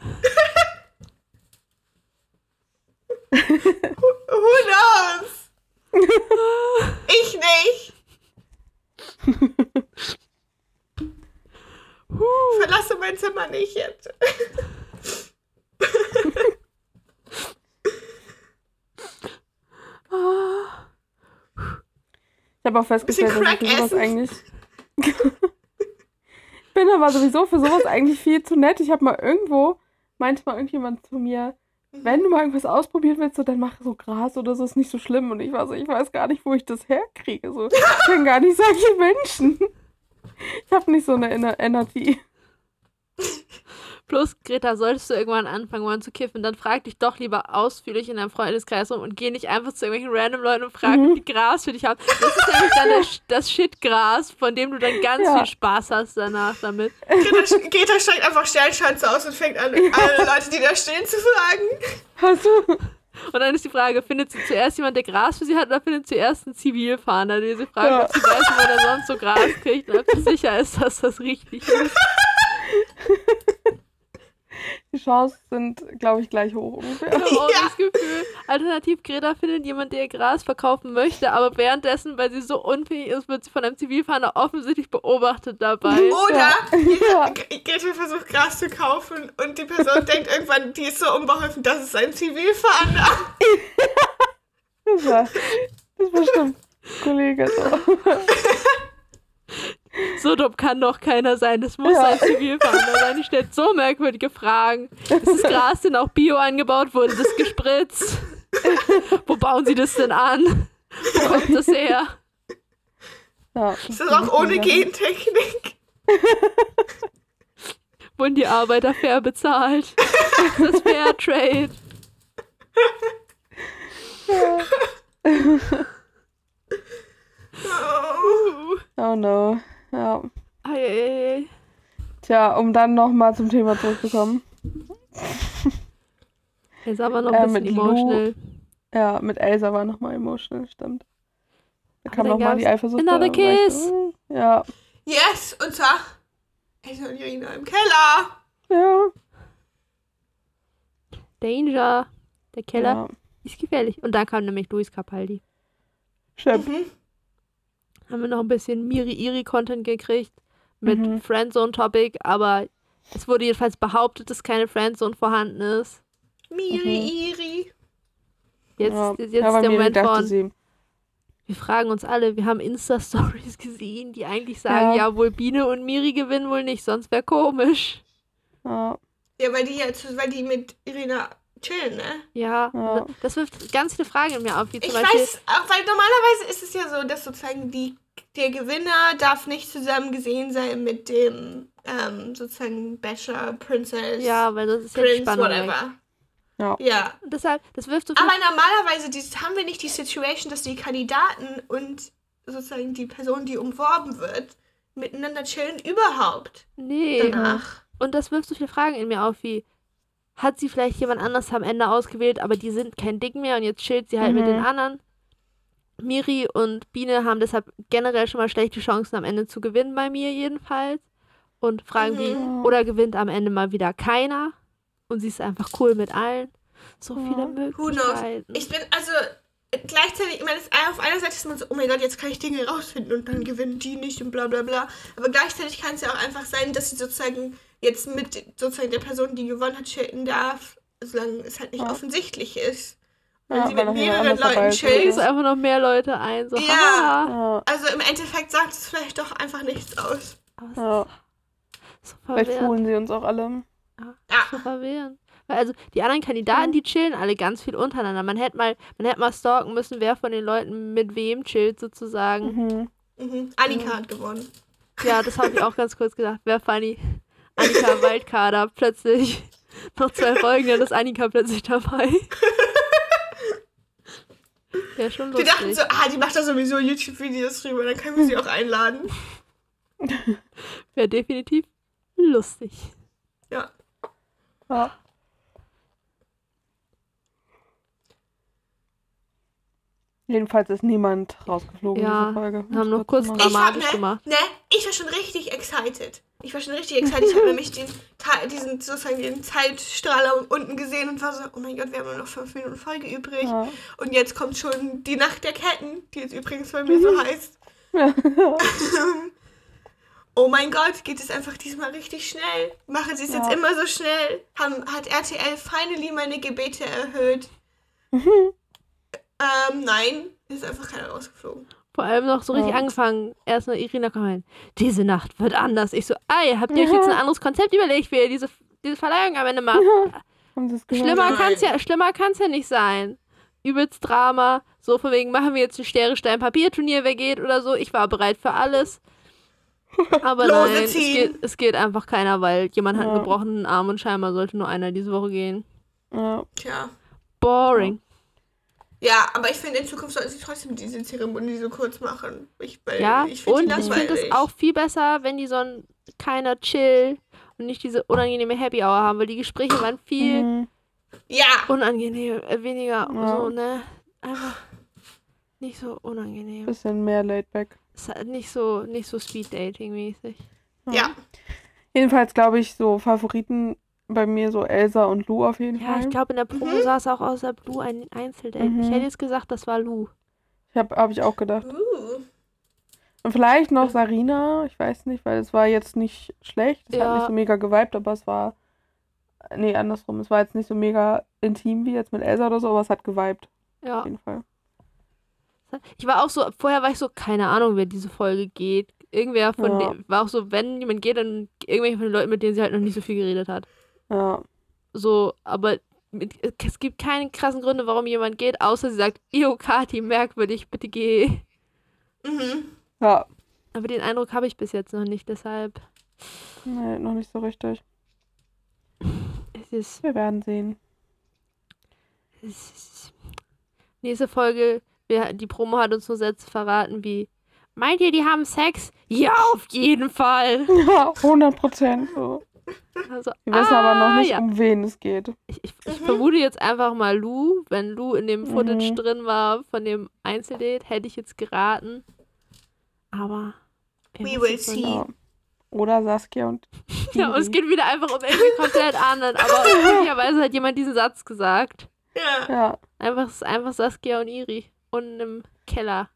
<laughs> Who knows? ich nicht. Verlasse mein Zimmer nicht jetzt. Ich habe auch festgestellt, dass ich für sowas eigentlich. ich <laughs> bin aber sowieso für sowas eigentlich viel zu nett. Ich habe mal irgendwo, meinte mal irgendjemand zu mir, wenn du mal irgendwas ausprobieren willst, so, dann mach so Gras oder so, ist nicht so schlimm. Und ich war so, ich weiß gar nicht, wo ich das herkriege. So, ich <laughs> bin gar nicht solche Menschen. Ich habe nicht so eine Ener Energie. Bloß, Greta, solltest du irgendwann anfangen wollen zu kiffen, dann frag dich doch lieber ausführlich in deinem Freundeskreis um und geh nicht einfach zu irgendwelchen random Leuten und frag, Mhm. ob die Gras für dich haben. Das ist nämlich dann das, das Shit-Gras, von dem du dann ganz Ja. viel Spaß hast danach damit. Greta, Greta steigt einfach Sternschanze aus und fängt an, alle Leute, die da stehen, zu fragen. Hast du? Und dann ist die Frage, findet sie zuerst jemand, der Gras für sie hat, oder findet sie zuerst einen Zivilfahnder, der sie fragt, Ja. ob sie weiß, wo er sonst so Gras kriegt und ob sie sicher ist, dass das richtig ist. <laughs> Die Chancen sind, glaube ich, gleich hoch ungefähr. Ich habe auch <laughs> Ja. das Gefühl. Alternativ, Greta findet jemand, der ihr Gras verkaufen möchte, aber währenddessen, weil sie so unfähig ist, wird sie von einem Zivilfahnder offensichtlich beobachtet dabei. Oder Ja. Greta versucht Gras zu kaufen und die Person denkt irgendwann, die ist so unbeholfen, das ist ein Zivilfahnder. <laughs> Das war, das war bestimmt Kollege. So. <laughs> So dumm kann doch keiner sein. Das muss Ja. ein Zivilfahnder sein. Die stellt so merkwürdige Fragen. Ist das Gras denn auch bio angebaut? Wurde das gespritzt? Wo bauen sie das denn an? Wo kommt das her? Ja, Ist das auch ohne Gentechnik? Wurden die Arbeiter fair bezahlt? Ist das Fairtrade? <laughs> Oh. Oh no. Ja. Eieiei. Tja, um dann nochmal zum Thema zurückzukommen. Jetzt aber noch Äh, ein bisschen mit Lou. emotional. Ja, mit Elsa war nochmal emotional, stimmt. Da Aber kam nochmal die Eifersucht. another war kiss. so, mm, Ja, Yes, und zwar Elsa und Irina im Keller. ja. Danger. Der Keller Ja, ist gefährlich. Und da kam nämlich Luis Capaldi. stimmt. Mhm. Haben wir noch ein bisschen Miri-Iri-Content gekriegt mit Mhm. Friendzone-Topic, aber es wurde jedenfalls behauptet, dass keine Friendzone vorhanden ist. Miri, Iri. Jetzt, ja. ist, jetzt ist der Moment von, sie. wir fragen uns alle, wir haben Insta-Stories <laughs> gesehen, die eigentlich sagen, ja. Ja. wohl Biene und Miri gewinnen wohl nicht, sonst wäre komisch. Ja, Ja, weil die jetzt, weil die mit Irina chillen, ne? Ja, Ja. das wirft ganz viele Fragen in mir auf, wie zum Ich Beispiel, weiß, auch weil normalerweise ist es ja so, dass sozusagen die, der Gewinner darf nicht zusammen gesehen sein mit dem ähm, sozusagen Bachelor, Princess, Ja, weil das ist Prince, Spannung. weg. whatever. Ja. Ja. Deshalb, das wirft so viel Aber normalerweise dieses, haben wir nicht die Situation, dass die Kandidaten und sozusagen die Person, die umworben wird, miteinander chillen überhaupt Nee. danach. Und das wirft so viele Fragen in mir auf, wie hat sie vielleicht jemand anders am Ende ausgewählt, aber die sind kein Ding mehr und jetzt chillt sie halt mit Mhm. den anderen. Miri und Biene haben deshalb generell schon mal schlechte Chancen am Ende zu gewinnen, bei mir jedenfalls. Und fragen Mhm. wie, oder gewinnt am Ende mal wieder keiner und sie ist einfach cool mit allen. So viele Ja. Who knows? Möglichkeiten. Ich bin also gleichzeitig, ich meine, auf einer Seite ist man so, oh mein Gott, jetzt kann ich Dinge rausfinden und dann gewinnen die nicht und bla bla bla. Aber gleichzeitig kann es ja auch einfach sein, dass sie sozusagen jetzt mit sozusagen der Person, die gewonnen hat, chillen darf, solange es halt nicht Ja. offensichtlich ist. Wenn Ja, sie mit mehreren Leuten ist, chillt. Es einfach noch mehr Leute ein. So, Ja. Ja. Also im Endeffekt sagt es vielleicht doch einfach nichts aus. Ja. so Vielleicht fohlen sie uns auch alle. Ja. so verwirrend. Weil also die anderen Kandidaten, die chillen alle ganz viel untereinander. Man hätte mal, man hätte mal stalken müssen, wer von den Leuten mit wem chillt sozusagen. Mhm. Mhm. Annika hat gewonnen. Ja, das habe ich auch ganz kurz gedacht. Wäre funny. Annika <laughs> Waldkader plötzlich noch zwei Folgen, dann ist Annika plötzlich dabei. <laughs> Wäre schon Wir dachten lustig. so, ah, die macht da sowieso YouTube-Videos drüber, dann können wir sie auch <laughs> einladen. Wäre definitiv lustig. Ja. Ja. Jedenfalls ist niemand rausgeflogen in Ja, dieser Folge. wir haben noch kurz Ich hab, Dramatisch ne, gemacht. ne, ich war schon richtig excited. Ich war schon richtig excited. Ich habe <laughs> nämlich den, diesen, sozusagen den Zeitstrahler unten gesehen und war so, oh mein Gott, wir haben nur noch fünf Minuten Folge übrig. Ja. Und jetzt kommt schon die Nacht der Ketten, die jetzt übrigens bei mir so heißt. <laughs> <laughs> oh mein Gott, geht es einfach diesmal richtig schnell. Machen sie es jetzt Ja. immer so schnell. Haben, hat RTL finally meine Gebete erhöht. Mhm. Ähm, nein, ist einfach keiner rausgeflogen. Vor allem noch so richtig Ja. angefangen. Erst nur Irina kam rein. Diese Nacht wird anders. Ich so, ey, habt ihr euch jetzt ein anderes Konzept überlegt, wie ihr diese, diese Verleihung am Ende macht? Es? Schlimmer Nein. kann's ja, schlimmer kann's ja nicht sein. Übelst Drama. So von wegen, machen wir jetzt ein Sterne-Stein-Papier-Turnier, wer geht oder so. Ich war bereit für alles. <laughs> Aber Lose nein, es geht, es geht einfach keiner, weil jemand hat einen Ja. gebrochenen Arm und scheinbar sollte nur einer diese Woche gehen. Ja. Tja. Boring. Ja, aber ich finde, in Zukunft sollten sie trotzdem diese Zeremonie so kurz machen. Ich, weil Ja, ich und ich finde es auch viel besser, wenn die so ein keiner chill und nicht diese unangenehme Happy Hour haben, weil die Gespräche waren viel Mhm. Ja, unangenehm, äh, weniger Ja. so, ne? Einfach nicht so unangenehm. Bisschen mehr laid back. Ist halt nicht so, nicht so Speed Dating mäßig. ja. Jedenfalls glaube ich so Favoriten bei mir so Elsa und Lou auf jeden Ja, Fall. ich glaube in der Promo Mhm. sah es auch als Blue ein Einzeldate. Mhm. Ich hätte jetzt gesagt, das war Lou. Ich habe hab ich auch gedacht. Uh. Und vielleicht noch Sarina, ich weiß nicht, weil es war jetzt nicht schlecht. Es Ja. hat nicht so mega geweibt, aber es war. Nee, andersrum. Es war jetzt nicht so mega intim wie jetzt mit Elsa oder so, aber es hat geweibt. Ja. Auf jeden Fall. Ich war auch so, vorher war ich so, keine Ahnung, wer diese Folge geht. Irgendwer von Ja. denen, war auch so, wenn jemand geht, dann irgendwelche von den Leuten, mit denen sie halt noch nicht so viel geredet hat. Ja. So, aber mit, es gibt keine krassen Gründe, warum jemand geht, außer sie sagt, Io, Kati, merkwürdig, bitte geh. Mhm. Ja. Aber den Eindruck habe ich bis jetzt noch nicht, deshalb Nee, noch nicht so richtig. es ist, Wir werden sehen. es ist nächste Folge, wir, die Promo hat uns nur Sätze verraten wie, meint ihr, die haben Sex? Ja, auf jeden Fall. <laughs> Ja, 100 Prozent. So. Also, Wir wissen aber noch ah, nicht, ja. um wen es geht. Ich, ich, ich Mhm. vermute jetzt einfach mal Lou. Wenn Lou in dem Footage Mhm. drin war von dem Einzeldate, hätte ich jetzt geraten. Aber. wir We will see. Ja. Oder Saskia und. <laughs> Ja, und es geht wieder einfach um irgendwie komplett anderen. Aber <laughs> möglicherweise hat jemand diesen Satz gesagt. Ja. Ja, Einfach, es ist einfach Saskia und Iri. Und im Keller.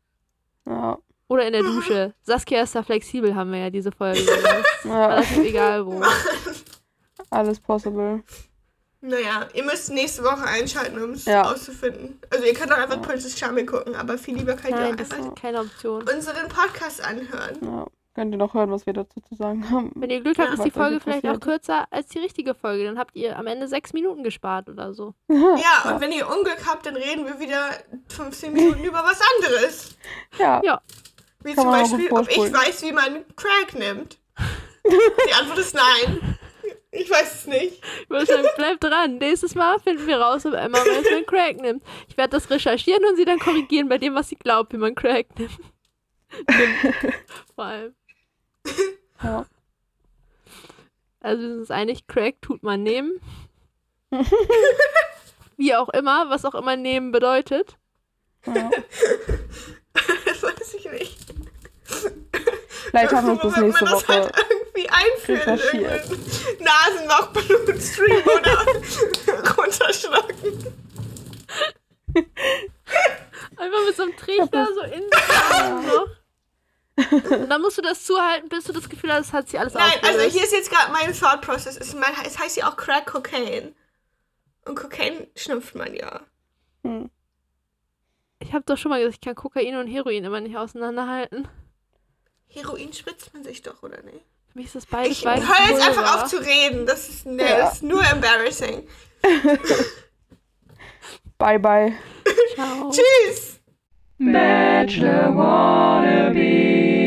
ja, Oder in der Dusche. <laughs> Saskia ist da flexibel, haben wir ja diese Folge <laughs> ja. Relativ egal wo. <laughs> Alles possible. Naja, ihr müsst nächste Woche einschalten, um es Ja. auszufinden. Also ihr könnt auch einfach Princess Charming gucken, aber viel lieber könnt ihr Nein, auch das einfach ist keine Option. unseren Podcast anhören. Ja. Könnt ihr noch hören, was wir dazu zu sagen haben. Wenn ihr Glück habt, Ja, ist die Folge vielleicht auch kürzer als die richtige Folge. Dann habt ihr am Ende sechs Minuten gespart oder so. Ja, und wenn ihr Unglück habt, dann reden wir wieder 15 Minuten über was anderes. Ja, Ja. Wie Kann zum man Beispiel, ob ich weiß, wie man Crack nimmt. Die Antwort ist nein. Ich weiß es nicht. Wahrscheinlich bleib dran. Nächstes Mal finden wir raus, ob Emma Management Crack nimmt. Ich werde das recherchieren und sie dann korrigieren bei dem, was sie glaubt, wie man Crack nimmt. nimmt. Vor allem. Ja. Also wir sind uns einig, Crack tut man nehmen. <laughs> Wie auch immer, was auch immer nehmen bedeutet. ja. <laughs> Das weiß ich nicht. Vielleicht haben wir uns das nächste man das Woche. halt irgendwie einführt. Nasenlochblutstream oder <laughs> runterschlucken. Einfach mit so einem Trichter so in den noch. Und dann musst du das zuhalten, bis du das Gefühl hast, es hat sich alles Nein, also aufgelöst. hier ist jetzt gerade mein Thought Process. Es, heißt ja auch Crack Cocaine. Und Cocaine schnupft man ja. Hm. Ich habe doch schon mal gesagt, ich kann Kokain und Heroin immer nicht auseinanderhalten. Heroin spritzt man sich doch, oder nicht? Für mich ist das beides Ich höre jetzt Pulver. einfach auf zu reden. Das ist, nee, Ja. das ist nur embarrassing. <laughs> Bye, bye. Ciao. <laughs> Tschüss! Bachelor wannabe.